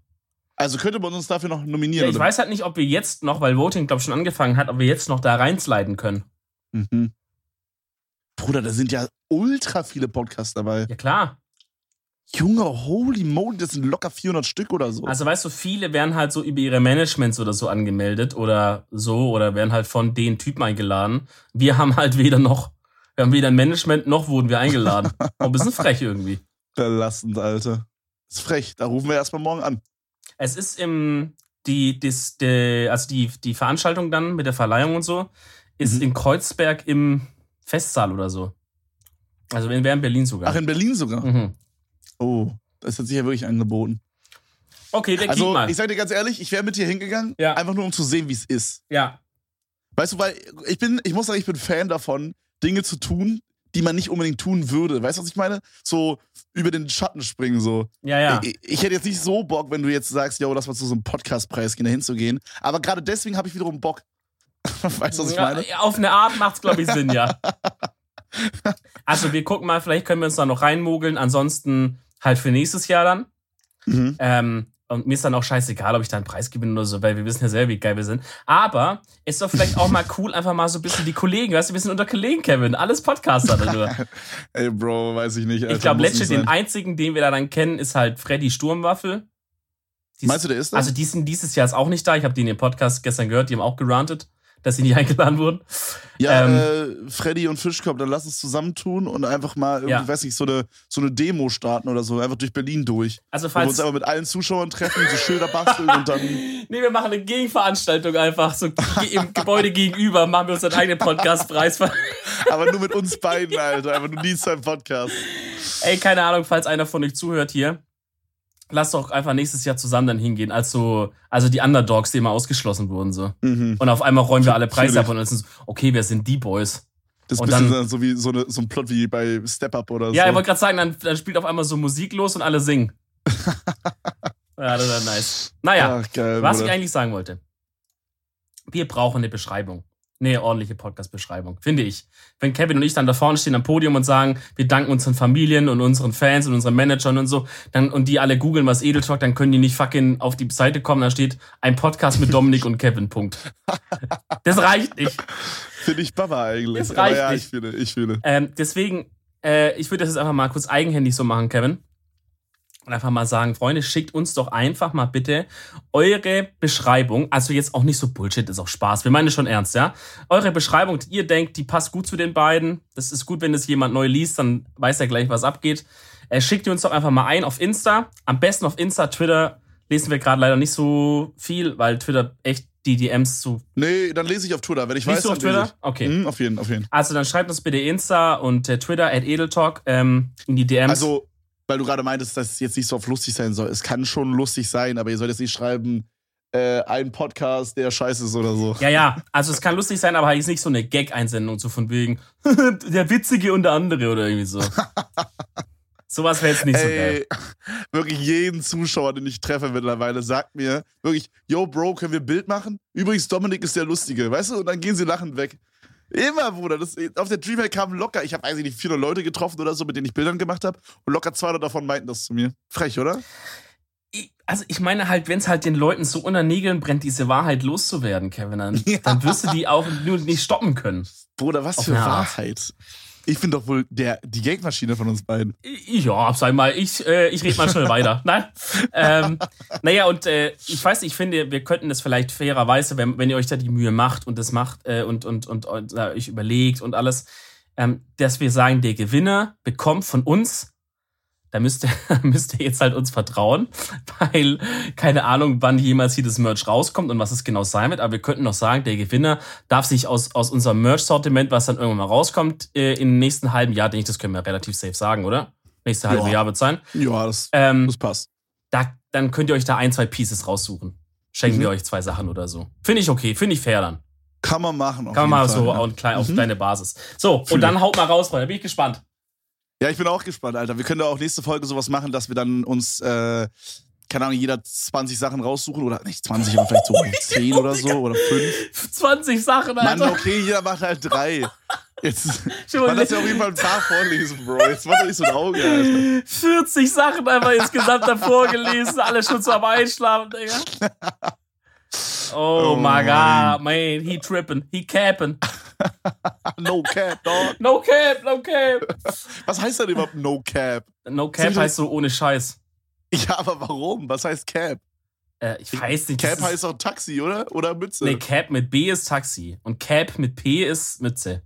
Also könnte man uns dafür noch nominieren. Ja, ich oder? weiß halt nicht, ob wir jetzt noch, weil Voting, glaube ich, schon angefangen hat, ob wir jetzt noch da reinsliden können. Mhm. Bruder, da sind ja ultra viele Podcasts dabei. Ja, klar. Junge, holy moly, das sind locker 400 Stück oder so. Also weißt du, viele werden halt so über ihre Managements oder so angemeldet oder so oder werden halt von den Typen eingeladen. Wir haben halt weder noch, wir haben weder ein Management noch wurden wir eingeladen. (laughs) ein bisschen frech irgendwie. Verlassend, Alter. ist frech. Da rufen wir erstmal morgen an. Es ist im, die, dis, die, also die, die Veranstaltung dann mit der Verleihung und so, ist mhm. in Kreuzberg im Festsaal oder so. Also wäre in Berlin sogar. Ach, in Berlin sogar? Mhm. Oh, das hat sich ja wirklich angeboten. Okay, der Also, mal. ich sag dir ganz ehrlich, ich wäre mit dir hingegangen, ja. einfach nur um zu sehen, wie es ist. Ja. Weißt du, weil ich bin, ich muss sagen, ich bin Fan davon, Dinge zu tun, die man nicht unbedingt tun würde. Weißt du, was ich meine? So über den Schatten springen, so. Ja, ja. Ich, ich hätte jetzt nicht so Bock, wenn du jetzt sagst, yo, lass mal zu so einem Podcastpreis gehen, da hinzugehen. Aber gerade deswegen habe ich wiederum Bock. (laughs) weißt du, was ich meine? Ja, auf eine Art macht es, glaube ich, Sinn, ja. (laughs) also, wir gucken mal, vielleicht können wir uns da noch reinmogeln. Ansonsten halt für nächstes Jahr dann. Mhm. Ähm, und mir ist dann auch scheißegal, ob ich da einen Preis gewinne oder so, weil wir wissen ja selber, wie geil wir sind. Aber ist doch vielleicht auch mal (laughs) cool, einfach mal so ein bisschen die Kollegen, weißt du, wir sind unter Kollegen, Kevin. Alles Podcaster darüber. Ey, Bro, weiß ich nicht. Alter, ich glaube, letztlich den einzigen, den wir da dann kennen, ist halt Freddy Sturmwaffel. Dies, Meinst du, der ist da? Also, die sind dieses Jahr ist auch nicht da. Ich habe die in dem Podcast gestern gehört, die haben auch gerantet dass sie nicht (laughs) eingeladen wurden. Ja, ähm, äh, Freddy und Fischkopf, dann lass uns zusammentun und einfach mal, irgendwie, ja. weiß nicht, so eine, so eine Demo starten oder so, einfach durch Berlin durch. Also falls wir uns einfach mit allen Zuschauern treffen, so Schilder basteln und dann. (laughs) Nee, wir machen eine Gegenveranstaltung einfach, so im Gebäude gegenüber, machen wir uns einen eigenen Podcastpreis. (laughs) Aber nur mit uns beiden, Alter, einfach nur dies im Podcast. Ey, keine Ahnung, falls einer von euch zuhört hier lass doch einfach nächstes Jahr zusammen dann hingehen, als so, also die Underdogs, die immer ausgeschlossen wurden, so. Mhm. Und auf einmal räumen wir alle Preise ab und dann sind so, okay, wir sind die Boys. Das ist und dann, dann so wie so, eine, so ein Plot wie bei Step Up oder ja, so. Ja, ich wollte gerade sagen, dann, dann spielt auf einmal so Musik los und alle singen. (laughs) ja, das wäre nice. Naja, Ach, geil, was Bruder. ich eigentlich sagen wollte. Wir brauchen eine Beschreibung eine ordentliche Podcast-Beschreibung, finde ich. Wenn Kevin und ich dann da vorne stehen am Podium und sagen, wir danken unseren Familien und unseren Fans und unseren Managern und so, dann, und die alle googeln, was Edel Talk, dann können die nicht fucking auf die Seite kommen, da steht ein Podcast mit Dominik und Kevin, Punkt. Das reicht nicht. Finde ich Baba eigentlich. Das reicht ja, nicht. ich fühle, ich fühle. Ähm, deswegen, äh, ich würde das jetzt einfach mal kurz eigenhändig so machen, Kevin und einfach mal sagen, Freunde, schickt uns doch einfach mal bitte eure Beschreibung, also jetzt auch nicht so Bullshit, ist auch Spaß, wir meinen schon ernst, ja? Eure Beschreibung, die ihr denkt, die passt gut zu den beiden. Das ist gut, wenn es jemand neu liest, dann weiß er gleich, was abgeht. Äh, schickt ihr uns doch einfach mal ein auf Insta, am besten auf Insta, Twitter lesen wir gerade leider nicht so viel, weil Twitter echt die DMs zu. Nee, dann lese ich auf Twitter, wenn ich Liest weiß. Du auf Twitter? Okay. Mhm, auf jeden, auf jeden. Also dann schreibt uns bitte Insta und äh, Twitter at Edeltalk ähm, in die DMs. Also weil du gerade meintest, dass es jetzt nicht so auf lustig sein soll. Es kann schon lustig sein, aber ihr sollt jetzt nicht schreiben, äh, ein Podcast, der scheiße ist oder so. Ja, ja, also es kann lustig sein, aber ist nicht so eine Gag-Einsendung, so von wegen (laughs) der Witzige und der andere oder irgendwie so. (laughs) Sowas wäre jetzt nicht so geil. (laughs) Wirklich jeden Zuschauer, den ich treffe mittlerweile, sagt mir wirklich, yo, Bro, können wir ein Bild machen? Übrigens, Dominik ist der Lustige, weißt du? Und dann gehen sie lachend weg. Immer, Bruder. Das, auf der Dreamhack kamen locker, ich habe weiß ich nicht, 400 Leute getroffen oder so, mit denen ich Bildern gemacht habe. Und locker 200 davon meinten das zu mir. Frech, oder? also ich meine halt, wenn es halt den Leuten so unter Nägeln brennt, diese Wahrheit loszuwerden, Kevin, dann, (laughs) ja. dann wirst du die auch nur nicht stoppen können. Bruder, was für Wahrheit. Ich bin doch wohl der, die Gagmaschine von uns beiden. Ja, sag mal, ich, äh, ich rede mal schnell weiter. (laughs) Nein? Ähm, naja, und äh, ich weiß, ich finde, wir könnten das vielleicht fairerweise, wenn, wenn ihr euch da die Mühe macht und das macht äh, und, und, und, und äh, euch überlegt und alles, ähm, dass wir sagen, der Gewinner bekommt von uns da müsst ihr, (laughs) müsst ihr jetzt halt uns vertrauen, weil keine Ahnung, wann jemals hier das Merch rauskommt und was es genau sein wird. Aber wir könnten noch sagen, der Gewinner darf sich aus, aus unserem Merch-Sortiment, was dann irgendwann mal rauskommt, äh, im nächsten halben Jahr, denke ich, das können wir relativ safe sagen, oder? Nächste halbe ja. Jahr wird sein. Ja, das, ähm, das passt. Da, dann könnt ihr euch da ein, zwei Pieces raussuchen. Schenken mhm. wir euch zwei Sachen oder so. Finde ich okay, finde ich fair dann. Kann man machen. Kann man mal so ja. auf, klein, mhm. auf kleine Basis. So, Fühl und dann haut mal raus, Freunde. Bin ich gespannt. Ja, ich bin auch gespannt, Alter. Wir können da auch nächste Folge sowas machen, dass wir dann uns, äh, keine Ahnung, jeder 20 Sachen raussuchen oder nicht 20, aber vielleicht so (laughs) 10 oder so oder 5. 20 Sachen, Alter. Mann, okay, jeder macht halt drei. Jetzt, (laughs) man lass ja auf jeden Fall ein paar vorlesen, Bro. Jetzt mach doch nicht so ein Auge, Alter. 40 Sachen einfach insgesamt davor gelesen, alle schon so am Einschlafen, Digga. (laughs) Oh, oh my god, man, he tripping, he capping. (laughs) no cap, dog. No cap, no cap. Was heißt denn überhaupt no cap? No cap heißt so ohne Scheiß. Ja, aber warum? Was heißt cap? Äh, ich weiß nicht. Cap heißt auch Taxi, oder? Oder Mütze? Nee, Cap mit B ist Taxi. Und Cap mit P ist Mütze.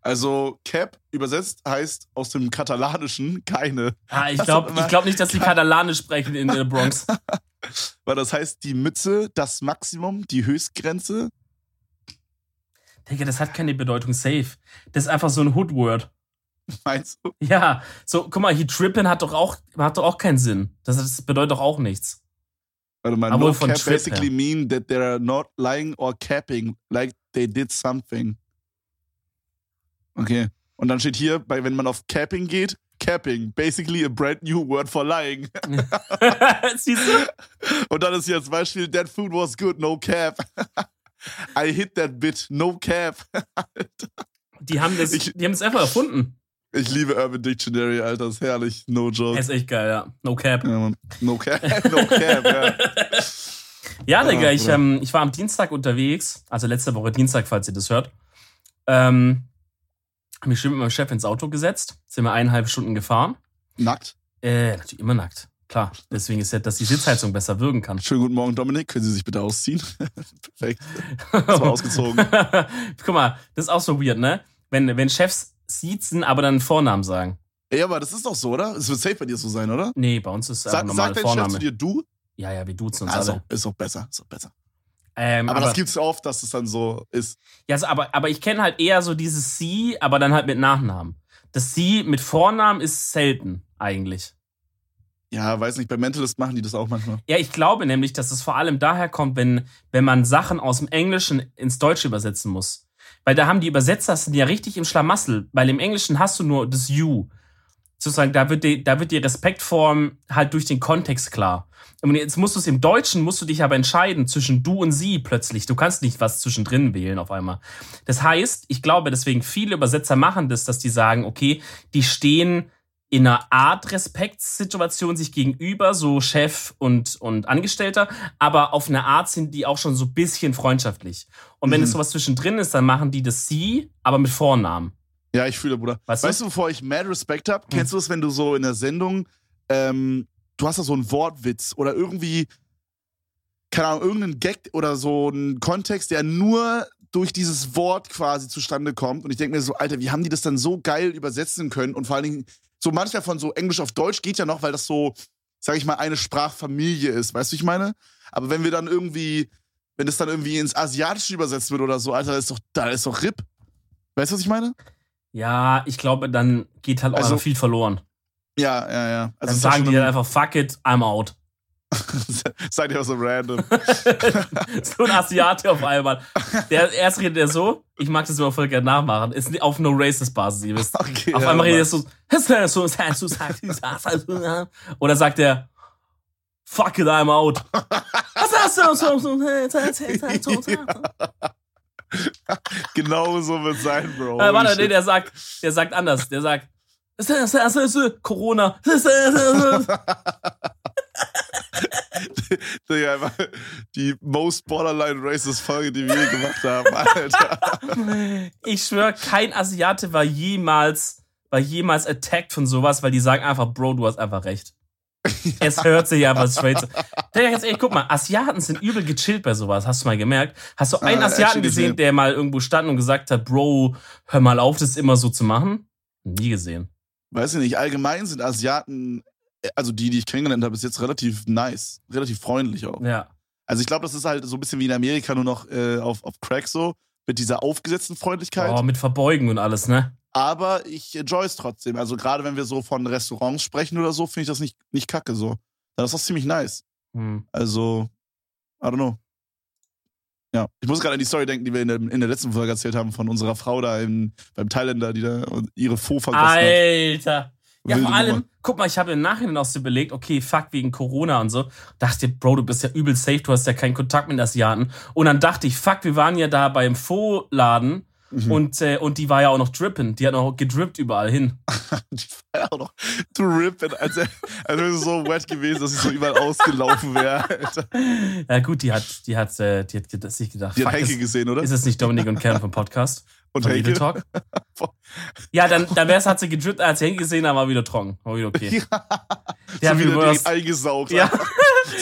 Also Cap übersetzt heißt aus dem Katalanischen keine. Ah, ich glaube glaub nicht, dass die (laughs) Katalanisch sprechen in der Bronx. (laughs) Weil das heißt die Mütze, das Maximum, die Höchstgrenze. Digga, das hat keine Bedeutung safe. Das ist einfach so ein Hood-Word. Meinst du? Ja, so, guck mal, hier trippen hat doch auch, hat doch auch keinen Sinn. Das, das bedeutet doch auch nichts. Warte mal, Aber no von cap basically mean that they're not lying or capping, like they did something. Okay. Und dann steht hier, bei, wenn man auf capping geht, capping, basically a brand new word for lying. (laughs) (laughs) Siehst du? Und dann ist hier als Beispiel, that food was good, no cap. (laughs) I hit that bit, no cap. (laughs) die haben das, ich, die haben das einfach erfunden. Ich liebe Urban Dictionary, Alter, ist herrlich, no joke. ist echt geil, ja. No cap. Ja, no cap, (laughs) no cap, ja. (laughs) Ja, Digga, ich, ähm, ich war am Dienstag unterwegs, also letzte Woche Dienstag, falls ihr das hört. Ähm, hab mich schön mit meinem Chef ins Auto gesetzt, sind wir eineinhalb Stunden gefahren. Nackt? Äh, natürlich immer nackt. Klar, deswegen ist ja, dass die Sitzheizung besser wirken kann. Schönen guten Morgen, Dominik. Können Sie sich bitte ausziehen? (laughs) Perfekt. Das war ausgezogen. (laughs) Guck mal, das ist auch so weird, ne? Wenn, wenn Chefs siezen, aber dann einen Vornamen sagen. Ja, aber das ist doch so, oder? Es wird safe bei dir so sein, oder? Nee, bei uns ist es normal Vorname. Sag dein Chef zu dir du? Ja, ja, wir duzen uns also, alle. ist doch besser, ist doch besser. Ähm, aber, aber das gibt's oft, dass es dann so ist. Ja, also, aber, aber ich kenne halt eher so dieses Sie, aber dann halt mit Nachnamen. Das Sie mit Vornamen ist selten, eigentlich. Ja, weiß nicht, bei Mentalist machen die das auch manchmal. Ja, ich glaube nämlich, dass es vor allem daher kommt, wenn, wenn man Sachen aus dem Englischen ins Deutsche übersetzen muss. Weil da haben die Übersetzer sind ja richtig im Schlamassel, weil im Englischen hast du nur das You. Sozusagen, da wird die, da wird die Respektform halt durch den Kontext klar. Und jetzt musst du es im Deutschen, musst du dich aber entscheiden zwischen du und sie plötzlich. Du kannst nicht was zwischendrin wählen auf einmal. Das heißt, ich glaube, deswegen viele Übersetzer machen das, dass die sagen, okay, die stehen in einer Art Respektssituation sich gegenüber, so Chef und, und Angestellter, aber auf eine Art sind die auch schon so bisschen freundschaftlich. Und wenn mhm. es sowas zwischendrin ist, dann machen die das sie, aber mit Vornamen. Ja, ich fühle, Bruder. Weißt, weißt du, bevor ich mad Respekt habe, kennst du es, wenn du so in der Sendung, ähm, du hast da so einen Wortwitz oder irgendwie, keine Ahnung, irgendeinen Gag oder so einen Kontext, der nur durch dieses Wort quasi zustande kommt. Und ich denke mir so, Alter, wie haben die das dann so geil übersetzen können? Und vor allen Dingen, so manchmal von so Englisch auf Deutsch geht ja noch, weil das so, sag ich mal, eine Sprachfamilie ist. Weißt du, ich meine? Aber wenn wir dann irgendwie, wenn das dann irgendwie ins Asiatische übersetzt wird oder so, Alter, da ist doch, da ist doch RIP. Weißt du, was ich meine? Ja, ich glaube, dann geht halt auch also, viel verloren. Ja, ja, ja. Also dann sagen die dann einfach, fuck it, I'm out. (laughs) (laughs) Seid ihr auch so random. (laughs) so ein Asiate auf einmal. Der, erst redet er so, ich mag das immer voll gerne nachmachen, ist auf No Racist Basis, ihr wisst. Okay, auf ja, einmal redet er so, oder sagt er, fuck it, I'm out. Genau so wird sein, Bro. Äh, warte, nee, der sagt, der sagt anders. Der sagt, Corona. (laughs) (laughs) Digga, einfach die most borderline racist Folge, die wir je gemacht haben, Alter. (laughs) Ich schwöre, kein Asiate war jemals, war jemals attacked von sowas, weil die sagen einfach, Bro, du hast einfach recht. (laughs) Es hört sich einfach straight. Digga, ganz ehrlich, guck mal, Asiaten sind übel gechillt bei sowas. Hast du mal gemerkt? Hast du einen Ah, Asiaten actually gesehen, gesehen. der mal irgendwo stand und gesagt hat, Bro, hör mal auf, das immer so zu machen? Nie gesehen. Weiß ich nicht, allgemein sind Asiaten, also die, die ich kennengelernt habe, bis jetzt relativ nice, relativ freundlich auch. Ja. Also ich glaube, das ist halt so ein bisschen wie in Amerika, nur noch äh, auf, auf Crack so, mit dieser aufgesetzten Freundlichkeit. Oh, mit Verbeugen und alles, ne? Aber ich enjoy es trotzdem. Also gerade wenn wir so von Restaurants sprechen oder so, finde ich das nicht, nicht kacke so. Dann ist das ziemlich nice. Hm. Also, I don't know. Ja, ich muss gerade an die Story denken, die wir in der, in der letzten Folge erzählt haben von unserer Frau da im, beim Thailänder, die da ihre Faux vergessen hat. Alter. Ja, vor allem, Nummer. guck mal, ich habe im Nachhinein auch so überlegt, okay, fuck, wegen Corona und so. Dachte, Bro, du bist ja übel safe, du hast ja keinen Kontakt mit Asiaten. Und dann dachte ich, fuck, wir waren ja da beim Faux-Laden Mhm. und, äh, und die war ja auch noch drippen. Die hat noch gedrippt überall hin. (laughs) Die war ja auch noch rip, als, als wäre sie so wet gewesen, dass sie so überall ausgelaufen wäre. Ja, gut, die hat, die hat, äh, die hat sich gedacht, Die hat ist, gesehen, oder? ist es nicht Dominik und Kern vom Podcast? Und Von Edel Henke? Talk? (laughs) Ja, dann, dann wär's, hat sie gedrippt, als sie Henke gesehen haben, war wieder trocken. War wieder okay. Ja, Der so hat wieder direkt eingesaugt. Ja. (laughs)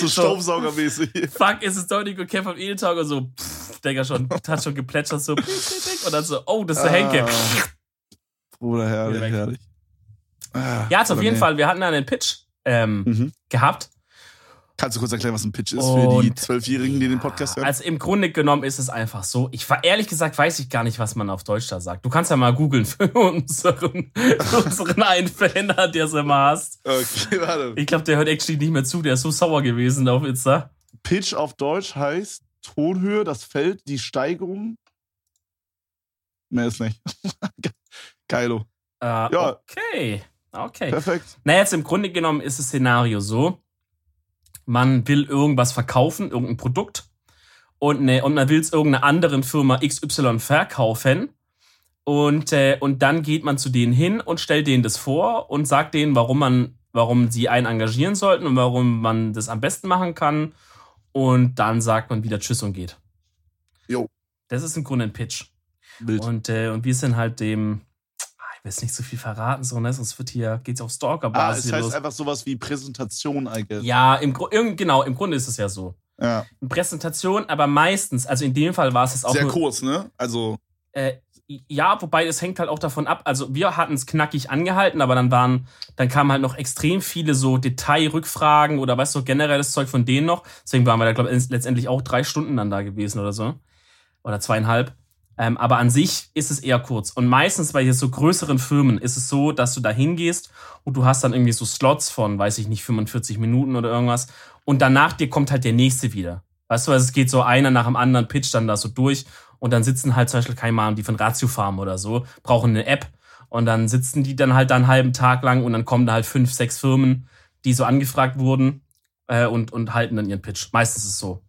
So Staubsaugermäßig. fuck, ist es Dominik und Kev vom Edel Talk und so, pff, Digga, schon, hat schon geplätschert, so, und dann so, oh, das ist der Henke. Ah. Bruder, herrlich, herrlich. Ah, Ja, also auf jeden nee. Fall, wir hatten einen Pitch ähm, Mhm. gehabt. Kannst du kurz erklären, was ein Pitch ist für die Und- Zwölfjährigen, die den Podcast hören? Also im Grunde genommen ist es einfach so. Ich war ehrlich gesagt, weiß ich gar nicht, was man auf Deutsch da sagt. Du kannst ja mal googeln für (laughs) unseren, für unseren einen Fan, der es immer hasst. Okay, warte. Ich glaube, der hört actually nicht mehr zu, der ist so sauer gewesen auf Insta. Pitch auf Deutsch heißt Tonhöhe, das Feld, die Steigerung. Mehr ist nicht. (laughs) Geilo. Äh, Ja. Okay. Okay. Perfekt. Na, jetzt im Grunde genommen ist das Szenario so: Man will irgendwas verkaufen, irgendein Produkt, und, ne, und man will es irgendeiner anderen Firma XY verkaufen. Und, äh, und dann geht man zu denen hin und stellt denen das vor und sagt denen, warum man, warum sie einen engagieren sollten und warum man das am besten machen kann. Und dann sagt man wieder Tschüss und geht. Jo. Das ist im Grunde ein Pitch. Bild. Und, äh, und wir sind halt dem, will jetzt nicht so viel verraten, so, ne? sonst wird hier, geht's auf ah, Stalker-Basis es hier heißt los. einfach sowas wie Präsentation, I guess. Ja, im, irgend- genau, im Grunde ist es ja so. Ja. Präsentation, aber meistens, also in dem Fall war es jetzt auch Sehr nur, kurz, ne? Also, äh, ja, wobei es hängt halt auch davon ab. Also wir hatten es knackig angehalten, aber dann waren, dann kamen halt noch extrem viele so Detailrückfragen oder weißt du, generelles Zeug von denen noch. Deswegen waren wir da, glaube ich, letztendlich auch drei Stunden dann da gewesen oder so. Oder zweieinhalb. Ähm, aber an sich ist es eher kurz. Und meistens bei hier so größeren Firmen ist es so, dass du da hingehst und du hast dann irgendwie so Slots von, weiß ich nicht, 45 Minuten oder irgendwas. Und danach dir kommt halt der nächste wieder. Weißt du, also es geht so einer nach dem anderen, pitcht dann da so durch und dann sitzen halt zum Beispiel Ahnung, die von Ratio Farm oder so, brauchen eine App und dann sitzen die dann halt da einen halben Tag lang und dann kommen da halt fünf, sechs Firmen, die so angefragt wurden äh, und, und halten dann ihren Pitch. Meistens ist es so.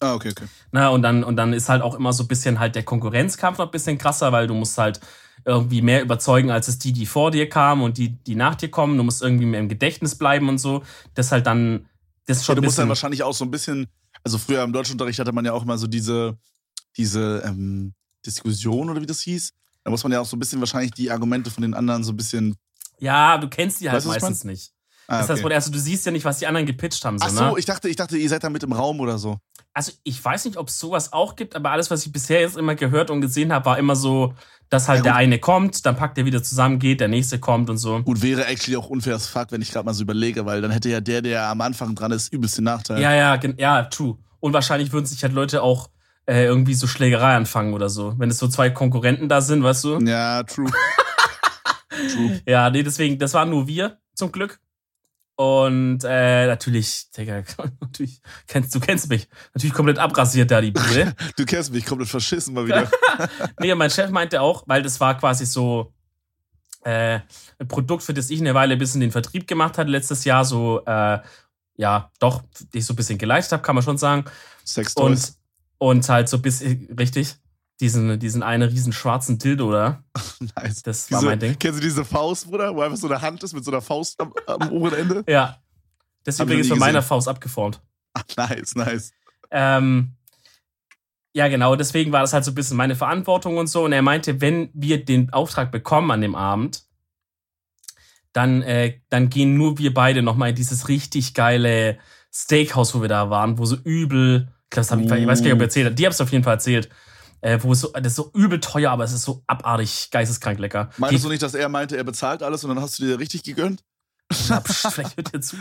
Ah, okay, okay. Na, und dann, und dann ist halt auch immer so ein bisschen halt der Konkurrenzkampf noch ein bisschen krasser, weil du musst halt irgendwie mehr überzeugen, als es die, die vor dir kamen und die, die nach dir kommen. Du musst irgendwie mehr im Gedächtnis bleiben und so. Das halt dann, das ist Ja, schon du ein musst dann wahrscheinlich auch so ein bisschen, also früher im Deutschunterricht hatte man ja auch immer so diese, diese ähm, Diskussion oder wie das hieß. Da muss man ja auch so ein bisschen wahrscheinlich die Argumente von den anderen so ein bisschen. Ja, du kennst die halt Weißt du, meistens nicht. Ah, ist das okay. Problem. Also du siehst ja nicht, was die anderen gepitcht haben. So, Ach so, ne? ich dachte, ich dachte, ihr seid da mit im Raum oder so. Also ich weiß nicht, ob es sowas auch gibt, aber alles, was ich bisher jetzt immer gehört und gesehen habe, war immer so, dass halt Ja, der eine kommt, dann packt er wieder zusammen, geht, der nächste kommt und so. Gut, wäre actually auch unfair as fuck, wenn ich gerade mal so überlege, weil dann hätte ja der, der am Anfang dran ist, übelst den Nachteil. Ja, ja, ja, true. Und wahrscheinlich würden sich halt Leute auch äh, irgendwie so Schlägerei anfangen oder so. Wenn es so zwei Konkurrenten da sind, weißt du? Ja, true. (laughs) true. Ja, nee, deswegen, das waren nur wir, zum Glück. Und äh, natürlich, Digga, (laughs) natürlich, kennst, du kennst mich. Natürlich komplett abrasiert da die Bude. (laughs) du kennst mich, komplett verschissen mal wieder. (laughs) nee, mein Chef meinte auch, weil das war quasi so äh, ein Produkt, für das ich eine Weile ein bisschen den Vertrieb gemacht hatte letztes Jahr, so, äh, ja, doch, die ich so ein bisschen geleitet habe, kann man schon sagen. Sex und, und halt so ein bisschen, richtig, diesen, diesen einen riesen schwarzen Dildo, oder? (laughs) nice. Das war mein Ding. Kennst du diese Faust, Bruder, wo einfach so eine Hand ist mit so einer Faust am, am oberen Ende? Ja. Das ist übrigens von meiner Faust abgeformt. Ach, nice, nice. Ähm, ja, genau, deswegen war das halt so ein bisschen meine Verantwortung und so. Und er meinte, wenn wir den Auftrag bekommen an dem Abend, dann, äh, dann gehen nur wir beide nochmal in dieses richtig geile Steakhouse, wo wir da waren, wo so übel, ich, glaub, ich, ich weiß gar nicht, ob ich erzählt habe, die hab's auf jeden Fall erzählt, äh, wo es so, das ist so übel teuer, aber es ist so abartig geisteskrank lecker. Meintest du nicht, dass er meinte, er bezahlt alles und dann hast du dir richtig gegönnt? Ja, psch, (laughs) vielleicht hört er zu.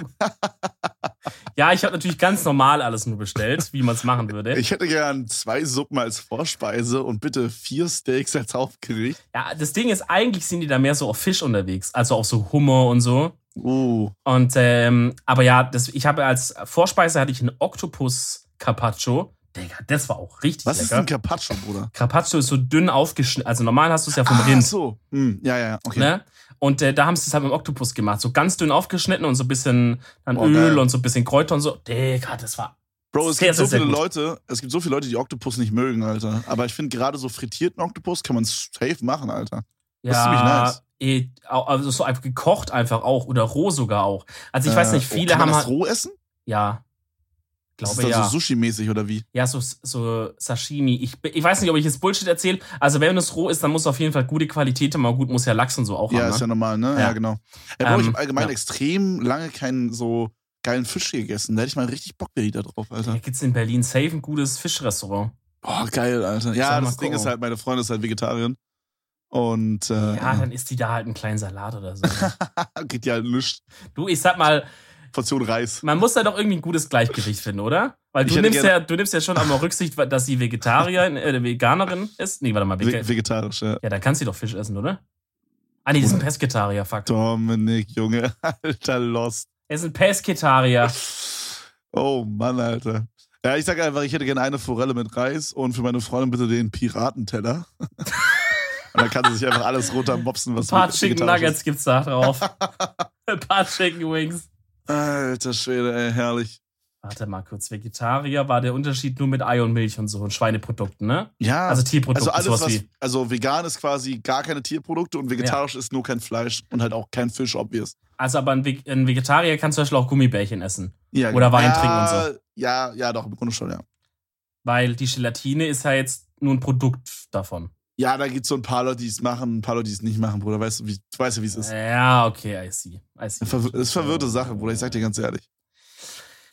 ja, ich habe natürlich ganz normal alles nur bestellt, wie man es machen würde. Ich hätte gern zwei Suppen als Vorspeise und bitte vier Steaks als Hauptgericht. Ja, das Ding ist, eigentlich sind die da mehr so auf Fisch unterwegs, also auf so Hummer und so. Uh. Und ähm, aber ja, das, ich habe als Vorspeise hatte ich einen Oktopus Carpaccio. Digga, das war auch richtig Was lecker. ist ein Carpaccio, Bruder? Carpaccio ist so dünn aufgeschnitten. Also normal hast du es ja vom ah, Rind. so. Hm, ja, ja, okay. Ne? Und äh, da haben sie es halt mit dem Oktopus gemacht. So ganz dünn aufgeschnitten und so ein bisschen dann Oh, Öl geil. und so ein bisschen Kräuter und so. Digga, das war. Bro, es Sehr, gibt so sehr, sehr viele gut. Leute, es gibt so viele Leute, die Oktopus nicht mögen, Alter. Aber ich finde gerade so frittierten Oktopus kann man safe machen, Alter. Das ist ziemlich Ja, nice. eh, also so einfach gekocht einfach auch oder roh sogar auch. Also ich weiß Äh, nicht, oh, viele kann man haben das halt. roh essen? Ja. Das Glaube ist dann ja. so Sushi-mäßig oder wie? Ja, so, so Sashimi. Ich, ich weiß nicht, ob ich jetzt Bullshit erzähle. Also, wenn es roh ist, dann muss es auf jeden Fall gute Qualität haben. Aber gut, muss ja Lachs und so auch Ja, haben. ist ja Ne? normal, ne? Ja, Ja. genau. Ja, Bro, ich Ähm, habe allgemein ja. extrem lange keinen so geilen Fisch gegessen. Da hätte ich mal richtig Bock wieder drauf, Alter. Hier gibt's in Berlin safe ein gutes Fischrestaurant. Boah, geil, Alter. Ja, das Ding ist halt, meine Freundin ist halt Vegetarierin. Und äh, Ja, dann isst die da halt einen kleinen Salat oder so. (laughs) geht ja halt nichts. du, ich sag mal, Portion Reis. man muss da doch irgendwie ein gutes Gleichgewicht finden, oder? Weil du nimmst, ja, du nimmst ja schon einmal Rücksicht, dass sie Vegetarierin, äh, Veganerin ist. Nee, warte mal, Ve Vege vegetarisch, ja. Ja, dann kann sie doch Fisch essen, oder? Ah, nee, die ist ein Pesketarier, fuck. Dominik, Junge, (laughs) Alter, lost. Er ist ein Pesketarier. Oh Mann, Alter. Ja, ich sag einfach, ich hätte gerne eine Forelle mit Reis und für meine Freundin bitte den Piratenteller. (laughs) und dann kann sie sich einfach alles runtermopsen, was Ein paar Chicken Nuggets gibt's da drauf. (laughs) ein paar Chicken Wings. Alter Schwede, ey, herrlich. Warte mal kurz. Vegetarier war der Unterschied nur mit Ei und Milch und so und Schweineprodukten, ne? Ja, Also also, Tierprodukte, alles, sowas was, wie. also vegan ist quasi gar keine Tierprodukte und vegetarisch ist nur kein Fleisch und halt auch kein Fisch, obvious. Also, aber ein, Ve ein Vegetarier kann zum Beispiel auch Gummibärchen essen. Ja, Oder Wein ja, trinken und Ja, ja, doch, im Grunde schon, ja. Weil die Gelatine ist ja jetzt nur ein Produkt davon. Ja, da gibt's so ein paar Leute, die es machen, ein paar Leute, die es nicht machen, Bruder. Weißt du, wie, du weißt wie es ist. Ja, okay, I see. I see. Verw das ist verwirrte Sache, Bruder. Ich sag dir ganz ehrlich.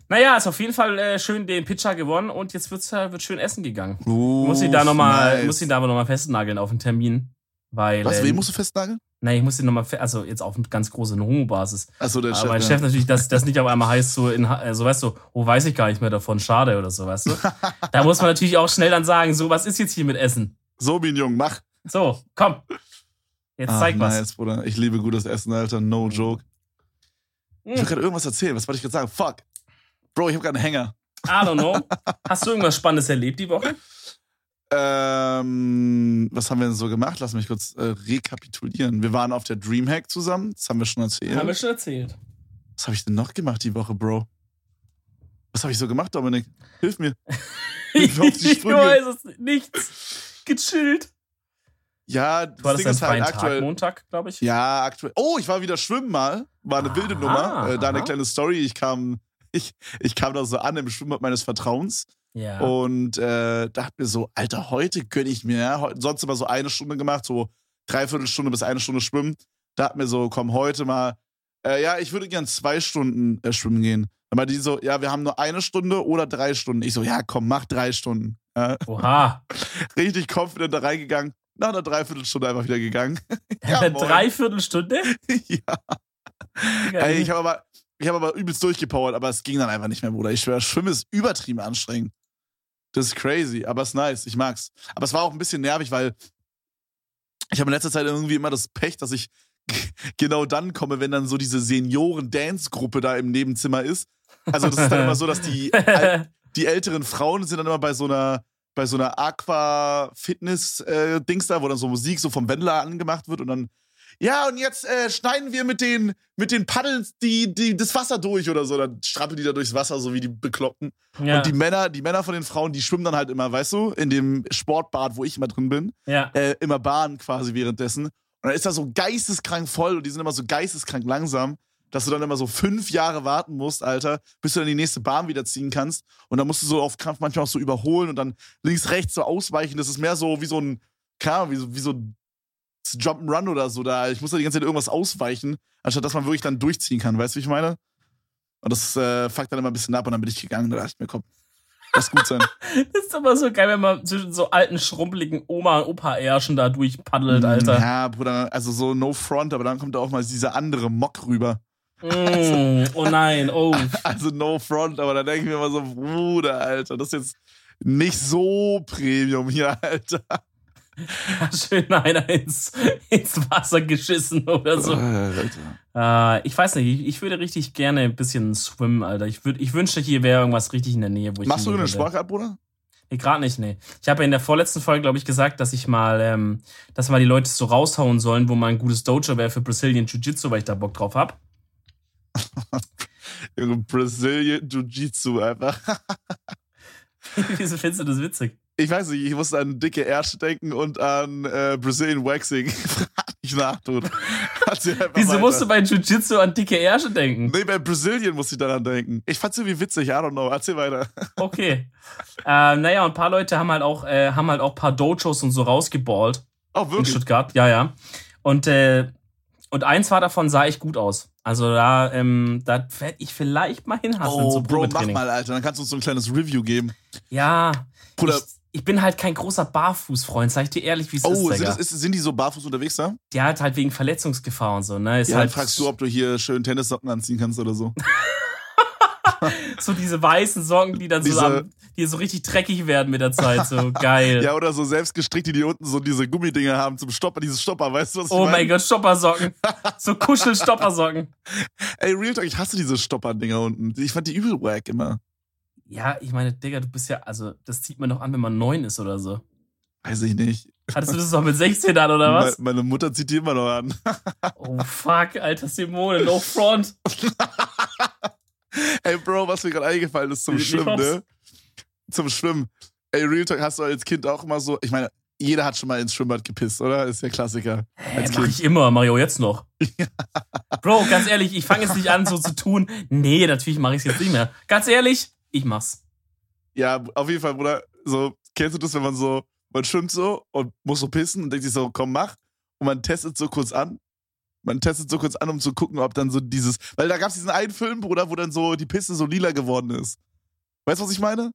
Naja, ist auf jeden Fall äh, schön den Pitcher gewonnen und jetzt wird's, äh, wird schön essen gegangen. Uh, muss ihn da nochmal, nice. muss ihn da aber nochmal festnageln auf den Termin. Weil, Was, ähm, wen musst du festnageln? Nein, ich muss ihn nochmal, also jetzt auf eine ganz große Homo-Basis. Achso, der Aber Chef. mein ja. Chef natürlich, dass das nicht auf einmal heißt, so, in, Ha- äh, so weißt du, oh, weiß ich gar nicht mehr davon, schade oder so, weißt du. (laughs) da muss man natürlich auch schnell dann sagen, so, was ist jetzt hier mit Essen? So, mein Junge, mach. So, komm. Jetzt Ah, zeig was. nice, Bruder. Ich liebe gutes Essen, Alter. No joke. Ich will Hm, gerade irgendwas erzählen. Was wollte ich gerade sagen? Fuck. Bro, ich habe gerade einen Hänger. I don't know. (laughs) Hast du irgendwas Spannendes erlebt die Woche? Ähm, was haben wir denn so gemacht? Lass mich kurz äh, rekapitulieren. Wir waren auf der Dreamhack zusammen. Das haben wir schon erzählt. Haben wir schon erzählt. Was habe ich denn noch gemacht die Woche, Bro? Was habe ich so gemacht, Dominik? Hilf mir. (laughs) Ich auf die Sprünge. weiß es nichts. Gechillt. Ja, das hattest Ding einen ist halt freien Tag, aktuell. Montag, glaube ich. Ja, aktuell. Oh, ich war wieder schwimmen mal. War eine wilde Aha, Nummer. Äh, da eine aha. kleine Story. Ich kam, ich, ich kam da so an im Schwimmbad meines Vertrauens Ja. und äh, dachte mir so, Alter, heute gönn ich mir. Ja, sonst immer so eine Stunde gemacht, so dreiviertel Stunde bis eine Stunde schwimmen. Dachte mir so, komm, heute mal. Äh, ja, ich würde gern zwei Stunden äh, schwimmen gehen. Meinte die so, ja, wir haben nur eine Stunde oder drei Stunden. Ich so, ja, komm, mach drei Stunden. Ja, Oha. (laughs) richtig confident da reingegangen. Nach einer Dreiviertelstunde einfach wieder gegangen. (laughs) Ja, Eine. Dreiviertelstunde? (laughs) ja. Ey, ich habe aber, ich hab aber übelst durchgepowert, aber es ging dann einfach nicht mehr, Bruder. Ich schwöre, Schwimmen ist übertrieben anstrengend. Das ist crazy, aber es ist nice. Ich mag's. Aber es war auch ein bisschen nervig, weil ich habe in letzter Zeit irgendwie immer das Pech, dass ich genau dann komme, wenn dann so diese Senioren-Dance-Gruppe da im Nebenzimmer ist. Also das ist dann immer so, dass die, (laughs) die älteren Frauen sind dann immer bei so einer bei so einer Aqua-Fitness-Dings da, wo dann so Musik so vom Wendler angemacht wird und dann ja, und jetzt äh, schneiden wir mit den, mit den Paddeln die, die, das Wasser durch oder so. Dann strappeln die da durchs Wasser, so wie die Bekloppten. Ja. Und die Männer, die Männer von den Frauen, die schwimmen dann halt immer, weißt du, in dem Sportbad, wo ich immer drin bin. Ja. Äh, immer Bahn quasi währenddessen. Und dann ist das so geisteskrank voll und die sind immer so geisteskrank langsam, dass du dann immer so fünf Jahre warten musst, Alter, bis du dann die nächste Bahn wieder ziehen kannst. Und dann musst du so auf Krampf manchmal auch so überholen und dann links, rechts so ausweichen. Das ist mehr so wie so ein, keine Ahnung, wie so, wie so Jump'n'Run oder so da. Ich muss da die ganze Zeit irgendwas ausweichen, anstatt dass man wirklich dann durchziehen kann. Weißt du, wie ich meine? Und das äh, fuckt dann immer ein bisschen ab und dann bin ich gegangen. Da dachte ich mir, komm, lass gut sein. (laughs) das ist aber so geil, wenn man zwischen so alten, schrumpeligen Oma- und Opa-Ärschen da durchpaddelt, Alter. Ja, Bruder, also so no front, aber dann kommt da auch mal dieser andere Mock rüber. Mm, oh nein, oh. (laughs) Also no front, aber da denke ich mir immer so, Bruder, Alter, das ist jetzt nicht so Premium hier, Alter. (laughs) schön einer ins, ins Wasser geschissen oder so. Äh, ich weiß nicht, ich, ich, würde richtig gerne ein bisschen swimmen, Alter. Ich, würd, ich wünschte, hier wäre irgendwas richtig in der Nähe, wo ich. Machst du eine Sportart, Bruder? Nee, gerade nicht, nee. Ich habe ja in der vorletzten Folge, glaube ich, gesagt, dass ich mal, ähm, dass mal die Leute so raushauen sollen, wo mal ein gutes Dojo wäre für Brazilian Jiu-Jitsu, weil ich da Bock drauf habe. (laughs) Brazilian Jiu-Jitsu einfach. (laughs) Wieso findest du das witzig? ich weiß nicht, ich musste an dicke Ärsche denken und an äh, Brazilian Waxing. (laughs) Frag nicht nach, du. Wieso musst du bei Jiu-Jitsu an dicke Ärsche denken? Nee, bei Brazilian musste ich daran denken. Ich fand's irgendwie witzig, I don't know. Erzähl weiter. Okay. äh, naja, und ein paar Leute haben halt auch, äh, haben halt auch ein paar Dojos und so rausgeballt. Oh, wirklich? In Stuttgart, ja, ja. Und, äh, und eins war davon, sah echt gut aus. Also da, ähm, da werde ich vielleicht mal hinhassen. Oh, Bro, mach mal, Alter. Dann kannst du uns so ein kleines Review geben. Ja. Bruder, ich, ich bin halt kein großer Barfußfreund, sag ich dir ehrlich, wie es oh, ist. Oh, sind, sind, die so barfuß unterwegs da? Ja, halt, halt wegen Verletzungsgefahr und so, ne? Ist ja, halt dann fragst du, ob du hier schön Tennissocken anziehen kannst oder so. (laughs) (laughs) so diese weißen Socken, die dann diese, so, am, die so richtig dreckig werden mit der Zeit, so (laughs) geil. ja, oder so selbst gestrickt, die, die unten so diese Gummidinger haben zum Stopper, dieses Stopper, weißt du was ich Oh mein Gott, Stoppersocken. (laughs) so Kuschelstoppersocken. Ey, Real Talk, ich hasse diese Stopperdinger unten. Ich fand die übel wack immer. Ja, ich meine, Digga, du bist ja, also, das zieht man doch an, wenn man neun ist oder so. Weiß ich nicht. Hattest du das doch mit 16 an, oder was? Me meine Mutter zieht die immer noch an. oh fuck, alter Simone, no front. (laughs) Ey, Bro, was mir gerade eingefallen ist zum ich Schwimmen, ne? Zum Schwimmen. Ey, Real Talk hast du als Kind auch immer so, ich meine, jeder hat schon mal ins Schwimmbad gepisst, oder? Ist ja Klassiker. Hä, mach ich immer, Mario, jetzt noch. (laughs) Bro, ganz ehrlich, ich fange jetzt nicht an, so zu tun. Nee, natürlich mache ich es jetzt nicht mehr. Ganz ehrlich, ich mach's. Ja, auf jeden Fall, Bruder. So, kennst du das, wenn man so, man schwimmt so und muss so pissen und denkt sich so, komm, mach. Und man testet so kurz an. Man testet so kurz an, um zu gucken, ob dann so dieses. Weil da gab's diesen einen Film, Bruder, wo dann so die Pisse so lila geworden ist. Weißt du, was ich meine?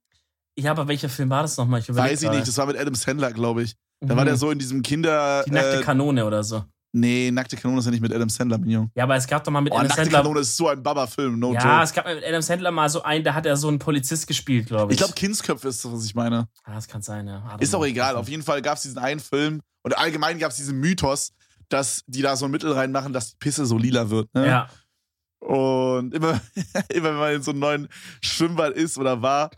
Ja, aber welcher Film war das nochmal? Ich Weiß ich nicht, das war mit Adam Sandler, glaube ich. Da mhm. war der so in diesem Kinder. Die nackte äh, Kanone oder so. Nee, Nackte Kanone ist ja nicht mit Adam Sandler, Mignon. Ja, aber es gab doch mal mit oh, Adam Nackte Sandler. Kanone ist so ein Baba-Film, no ja, joke. es gab mit Adam Sandler mal so einen, da hat er so einen Polizist gespielt, glaube ich. Ich glaube, Kindsköpfe ist das, was ich meine. Ah, das kann sein, ja. Ist auch egal. Auf jeden Fall gab es diesen einen Film und allgemein gab es diesen Mythos, dass die da so ein Mittel reinmachen, dass die Pisse so lila wird. Ne? Ja. Und immer, (laughs) immer wenn man in so einem neuen Schwimmbad ist oder war,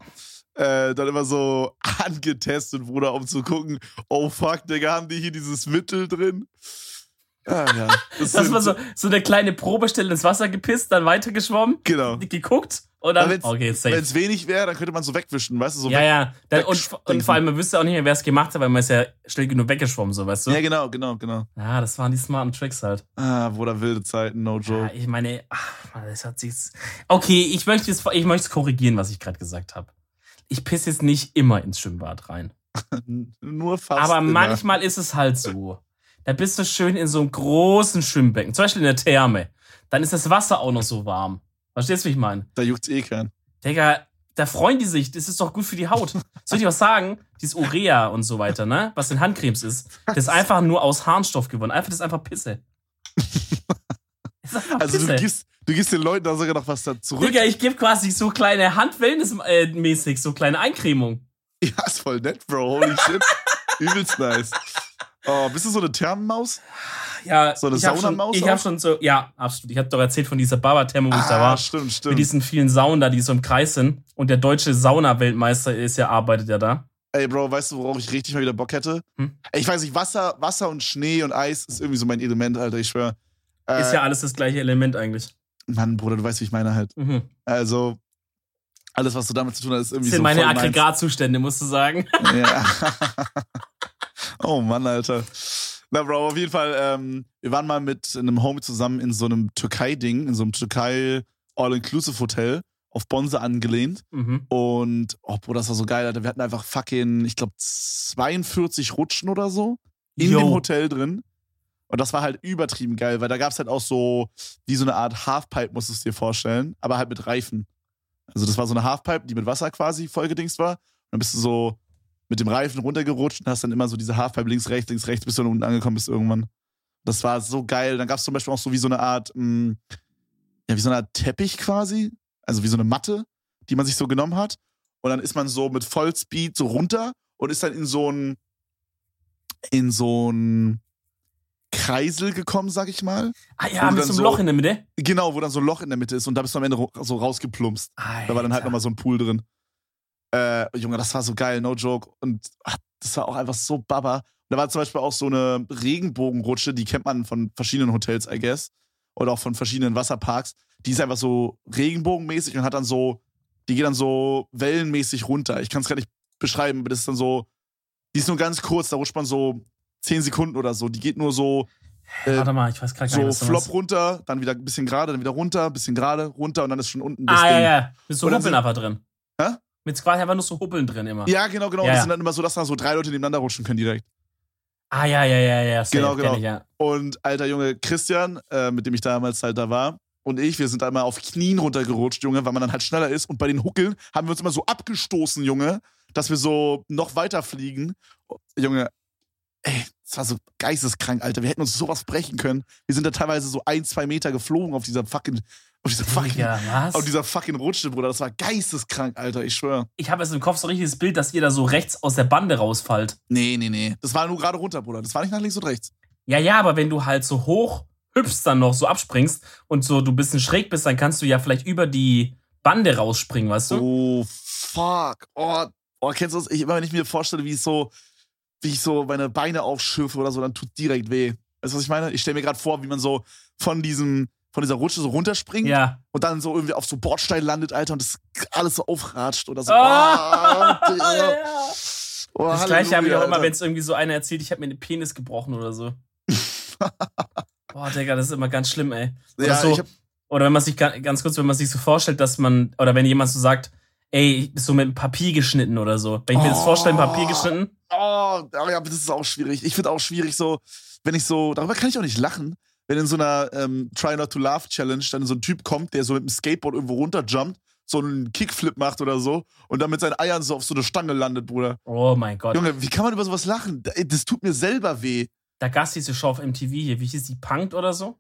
äh, dann immer so angetestet, Bruder, um zu gucken, oh fuck, Digga, haben die hier dieses Mittel drin? Ah, ja. (laughs) Das, das war so, so eine kleine Probestelle ins Wasser gepisst, dann weitergeschwommen, genau. geguckt und dann, wenn's, okay, safe. Wenn es wenig wäre, dann könnte man so wegwischen, weißt du? So ja, weg, ja. Dann, und, und, vor allem, man wüsste auch nicht mehr, wer es gemacht hat, weil man ist ja schnell genug weggeschwommen, so, weißt du? Ja, genau, genau, genau. Ja, das waren die smarten Tricks halt. Ah, wo da wilde Zeiten, no joke. Ja, ich meine, ach, das hat sich. Okay, ich möchte es ich möchte korrigieren, was ich gerade gesagt habe. Ich pisse jetzt nicht immer ins Schwimmbad rein. (laughs) Nur fast. Aber immer. manchmal ist es halt so. Da bist du schön in so einem großen Schwimmbecken, zum Beispiel in der Therme. Dann ist das Wasser auch noch so warm. Verstehst du, wie ich meine? Da juckt's eh keinen. Digga, da freuen die sich. Das ist doch gut für die Haut. (laughs) Soll ich was sagen? Dieses Urea und so weiter, ne? Was in Handcremes ist. Das ist einfach nur aus Harnstoff gewonnen. Einfach, das ist einfach Pisse. (laughs) Ist einfach also Pisse. du gibst, du gibst den Leuten da sogar noch was da zurück. Digga, ich gebe quasi so kleine Handwellness-mäßig, so kleine Eincremung. Ja, ist voll nett, Bro. Holy shit. (laughs) Übelst nice. Oh, bist du so eine Thermenmaus? Ja, So eine ich habe schon, Saunamaus ich hab auch? schon so, ja, absolut. Ich habe doch erzählt von dieser Baba-Thermo, wo ich da Ah, war. stimmt, Mit stimmt. diesen vielen Saunen da, die so im Kreis sind. Und der deutsche Sauna-Weltmeister ist ja, arbeitet ja da. Ey, Bro, weißt du, worauf ich richtig mal wieder Bock hätte? Hm? Ey, Ich weiß nicht, Wasser, Wasser und Schnee und Eis ist irgendwie so mein Element, Alter, ich schwör. Äh, Ist ja alles das gleiche Element eigentlich. Mann, Bruder, du weißt, wie ich meine halt. Mhm. Also, alles, was du damit zu tun hast, ist irgendwie Das sind so meine. Aggregatzustände, musst du sagen. Ja. (laughs) (laughs) oh Mann, Alter. Na, Bro, auf jeden Fall, ähm, wir waren mal mit einem Homie zusammen in so einem Türkei-Ding, in so einem Türkei All-Inclusive-Hotel auf Bonse angelehnt. Mhm. Und, oh, Bro, das war so geil, Alter. Wir hatten einfach fucking, ich glaube, 42 Rutschen oder so in Yo. dem Hotel drin. Und das war halt übertrieben geil, weil da gab es halt auch so, wie so eine Art Halfpipe, musst du es dir vorstellen, aber halt mit Reifen. Also das war so eine Halfpipe, die mit Wasser quasi vollgedingst war. Und dann bist du so mit dem Reifen runtergerutscht und hast dann immer so diese Halfpipe links, rechts, links, rechts, bis du dann unten angekommen bist irgendwann. Das war so geil. Dann gab es zum Beispiel auch so wie so eine Art, mh, ja, wie so eine Art Teppich quasi. Also wie so eine Matte, die man sich so genommen hat. Und dann ist man so mit Vollspeed so runter und ist dann in so ein, in so ein Kreisel gekommen, sag ich mal. Ah ja, mit so einem Loch in der Mitte. Genau, wo dann so ein Loch in der Mitte ist und da bist du am Ende so rausgeplumpst. Da war dann halt nochmal so ein Pool drin. Äh, Junge, das war so geil, no joke. Und ach, das war auch einfach so baba. Da war zum Beispiel auch so eine Regenbogenrutsche, die kennt man von verschiedenen Hotels, I guess. Oder auch von verschiedenen Wasserparks. Die ist einfach so regenbogenmäßig und hat dann so, die geht dann so wellenmäßig runter. Ich kann es gar nicht beschreiben, aber das ist dann so, die ist nur ganz kurz, da rutscht man so 10 Sekunden oder so. Die geht nur so, äh, Warte mal, ich weiß gerade gar so nicht, was du flop meinst. runter, dann wieder ein bisschen gerade, dann wieder runter, ein bisschen gerade, runter und dann ist schon unten das Ah, Ding. ja, ja. So Oder Huppeln so- aber drin. Hä? Mit quasi einfach nur so Huppeln drin immer. Ja, genau, genau. Ja, das ja. sind dann immer so, dass da so drei Leute nebeneinander rutschen können direkt. Ah, ja, ja, ja, ja. safe, Genau, genau. Ich, ja. Und alter Junge Christian, äh, mit dem ich damals halt da war, und ich, wir sind einmal auf Knien runtergerutscht, Junge, weil man dann halt schneller ist. Und bei den Huckeln haben wir uns immer so abgestoßen, Junge, dass wir so noch weiter fliegen. Oh, Junge, ey, das war so geisteskrank, Alter. Wir hätten uns sowas brechen können. Wir sind da teilweise so ein, zwei Meter geflogen auf dieser fucking, auf dieser fucking, was? auf dieser fucking Rutsche, Bruder. Das war geisteskrank, Alter, ich schwör. ich habe jetzt im Kopf so ein richtiges Bild, dass ihr da so rechts aus der Bande rausfallt. Nee, nee, nee. Das war nur gerade runter, Bruder. Das war nicht nach links und rechts. Ja, ja, aber wenn du halt so hoch hüpfst dann noch, so abspringst und so du ein bisschen schräg bist, dann kannst du ja vielleicht über die Bande rausspringen, weißt du? Oh, fuck. Oh, oh kennst du das? Ich, immer wenn ich mir vorstelle, wie ich so, wie ich so meine Beine aufschürfe oder so, dann tut direkt weh. Weißt du, was ich meine? Ich stelle mir gerade vor, wie man so von diesem, von dieser Rutsche so runterspringt Ja. und dann so irgendwie auf so Bordstein landet, Alter, und das alles so aufratscht oder so. Oh, Digga. (laughs) ja. Oh, Das gleiche habe ich auch immer, wenn es irgendwie so einer erzählt, ich habe mir den Penis gebrochen oder so. (laughs) Boah, Digga, das ist immer ganz schlimm, ey. Oder, Ja, so, oder wenn man sich ga- ganz kurz, wenn man sich so vorstellt, dass man, oder wenn jemand so sagt, ey, so mit Papier geschnitten oder so. Wenn ich mir das Oh. vorstelle, Papier geschnitten, oh, aber ja, das ist auch schwierig. Ich finde auch schwierig, so, wenn ich so, darüber kann ich auch nicht lachen, wenn in so einer ähm, Try Not to Laugh Challenge dann so ein Typ kommt, der so mit dem Skateboard irgendwo runterjumpt, so einen Kickflip macht oder so und dann mit seinen Eiern so auf so eine Stange landet, Bruder. oh mein Gott. Junge, wie kann man über sowas lachen? Da- Das tut mir selber weh. Da gab es diese Show auf MTV hier, wie hieß die, Punked oder so?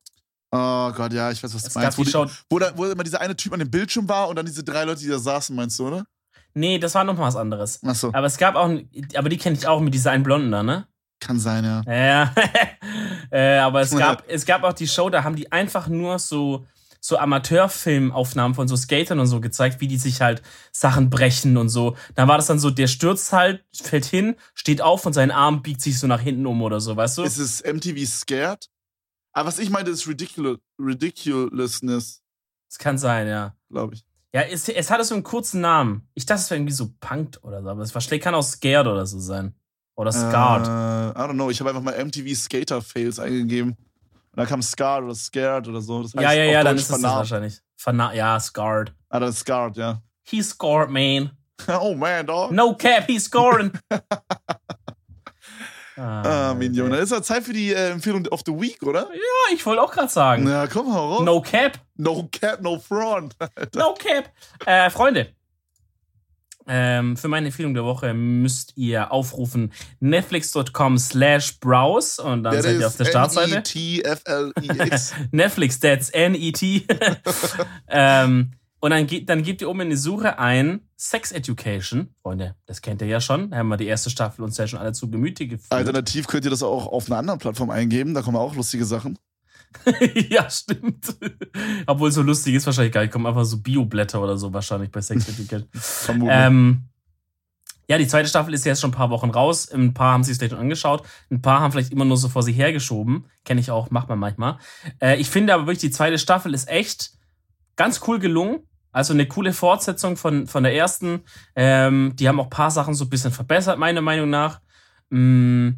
Oh Gott, ja, ich weiß, was du Es meinst. Wo, die wo, da, wo immer dieser eine Typ an dem Bildschirm war und dann diese drei Leute, die da saßen, meinst du, oder? nee, das war noch mal was anderes. Achso, Aber es gab auch, aber die kenne ich auch mit dieser einen Blonden da, ne? kann sein, ja. Ja, (laughs) äh, aber es gab, es gab auch die Show, da haben die einfach nur so, so Amateurfilmaufnahmen von so Skatern und so gezeigt, wie die sich halt Sachen brechen und so. Da war das dann so, der stürzt halt, fällt hin, steht auf und sein Arm biegt sich so nach hinten um oder so, weißt du? Ist es MTV Scared? Aber was ich meinte, ist Ridicul Ridiculousness, Das kann sein, ja. glaube ich. Ja, es, es hatte so einen kurzen Namen. Ich dachte, es wäre irgendwie so Punked oder so, aber es war schlecht, kann auch Scared oder so sein. Oder Scarred. Äh, I don't know. Ich habe einfach mal MTV Skater Fails eingegeben. Und da kam Scarred oder Scared oder so. Das heißt ja, ja, ja, dann ist es das vernarbt. wahrscheinlich. Verna ja, Scarred. Ah, dann Scarred, ja. He scored, man. (laughs) oh man, dog. No cap, he's scoring. (laughs) Ah, Minion. Dann ist ja Zeit für die äh, Empfehlung of the Week, oder? Ja, ich wollte auch gerade sagen. Na, komm, hau raus. No cap, No cap, no front. (laughs) no cap. Äh, Freunde, ähm, für meine Empfehlung der Woche müsst ihr aufrufen netflix.com slash browse und dann That seid ihr auf der Startseite. N-E-T-F-L-E-X. (laughs) Netflix, that's N-E-T. (laughs) ähm, Und dann, dann gebt ihr oben in die Suche ein Sex Education. Freunde, das kennt ihr ja schon. Da haben wir die erste Staffel uns ja schon alle zu Gemüte geführt. Alternativ könnt ihr das auch auf einer anderen Plattform eingeben. Da kommen auch lustige Sachen. (laughs) ja, stimmt. Obwohl so lustig ist wahrscheinlich gar nicht. Kommen einfach so Bioblätter oder so wahrscheinlich bei Sex Education. (laughs) ähm, ja, die zweite Staffel ist jetzt schon ein paar Wochen raus. Ein paar haben sich vielleicht schon angeschaut. Ein paar haben vielleicht immer nur so vor sich hergeschoben. Kenne ich auch, macht man manchmal. Äh, ich finde aber wirklich, die zweite Staffel ist echt ganz cool gelungen. Also eine coole Fortsetzung von, von der ersten. Ähm, die haben auch ein paar Sachen so ein bisschen verbessert, meiner Meinung nach. Mm,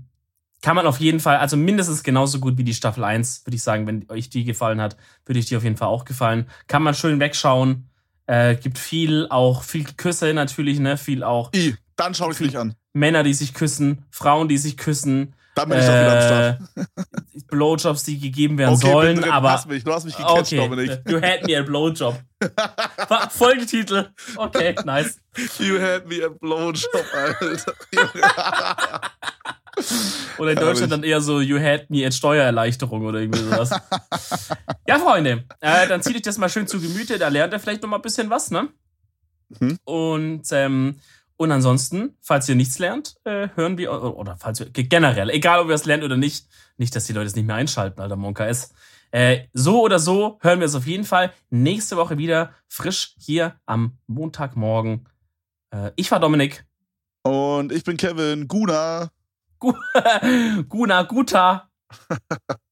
kann man auf jeden Fall, also mindestens genauso gut wie die Staffel 1, würde ich sagen, wenn euch die gefallen hat, würde ich die auf jeden Fall auch gefallen. Kann man schön wegschauen. Äh, gibt viel, auch viel Küsse natürlich, ne? Viel auch. I, dann schau ich mich an. Männer, die sich küssen, Frauen, die sich küssen. Dann bin ich äh, auch wieder am Start. Äh, Blowjobs, die gegeben werden okay, sollen, drin, aber. Hast mich, du hast mich gecatcht, okay. Dominik. You had me a Blowjob. Folgetitel. Okay, nice. You had me a Blowjob, Alter. (laughs) Oder in Deutschland dann eher so, you had me at Steuererleichterung oder irgendwie sowas. ja, Freunde, äh, dann zieht euch das mal schön zu Gemüte, da lernt ihr vielleicht noch mal ein bisschen was, ne? Hm? Und, ähm, und ansonsten, falls ihr nichts lernt, äh, hören wir, oder falls wir, generell, egal ob ihr es lernt oder nicht, nicht, dass die Leute es nicht mehr einschalten, Alter, Monka ist. Äh, so oder so hören wir es auf jeden Fall nächste Woche wieder frisch hier am Montagmorgen. Äh, ich war Dominik. Und ich bin Kevin. Guna. (laughs) Guna Guta. (laughs)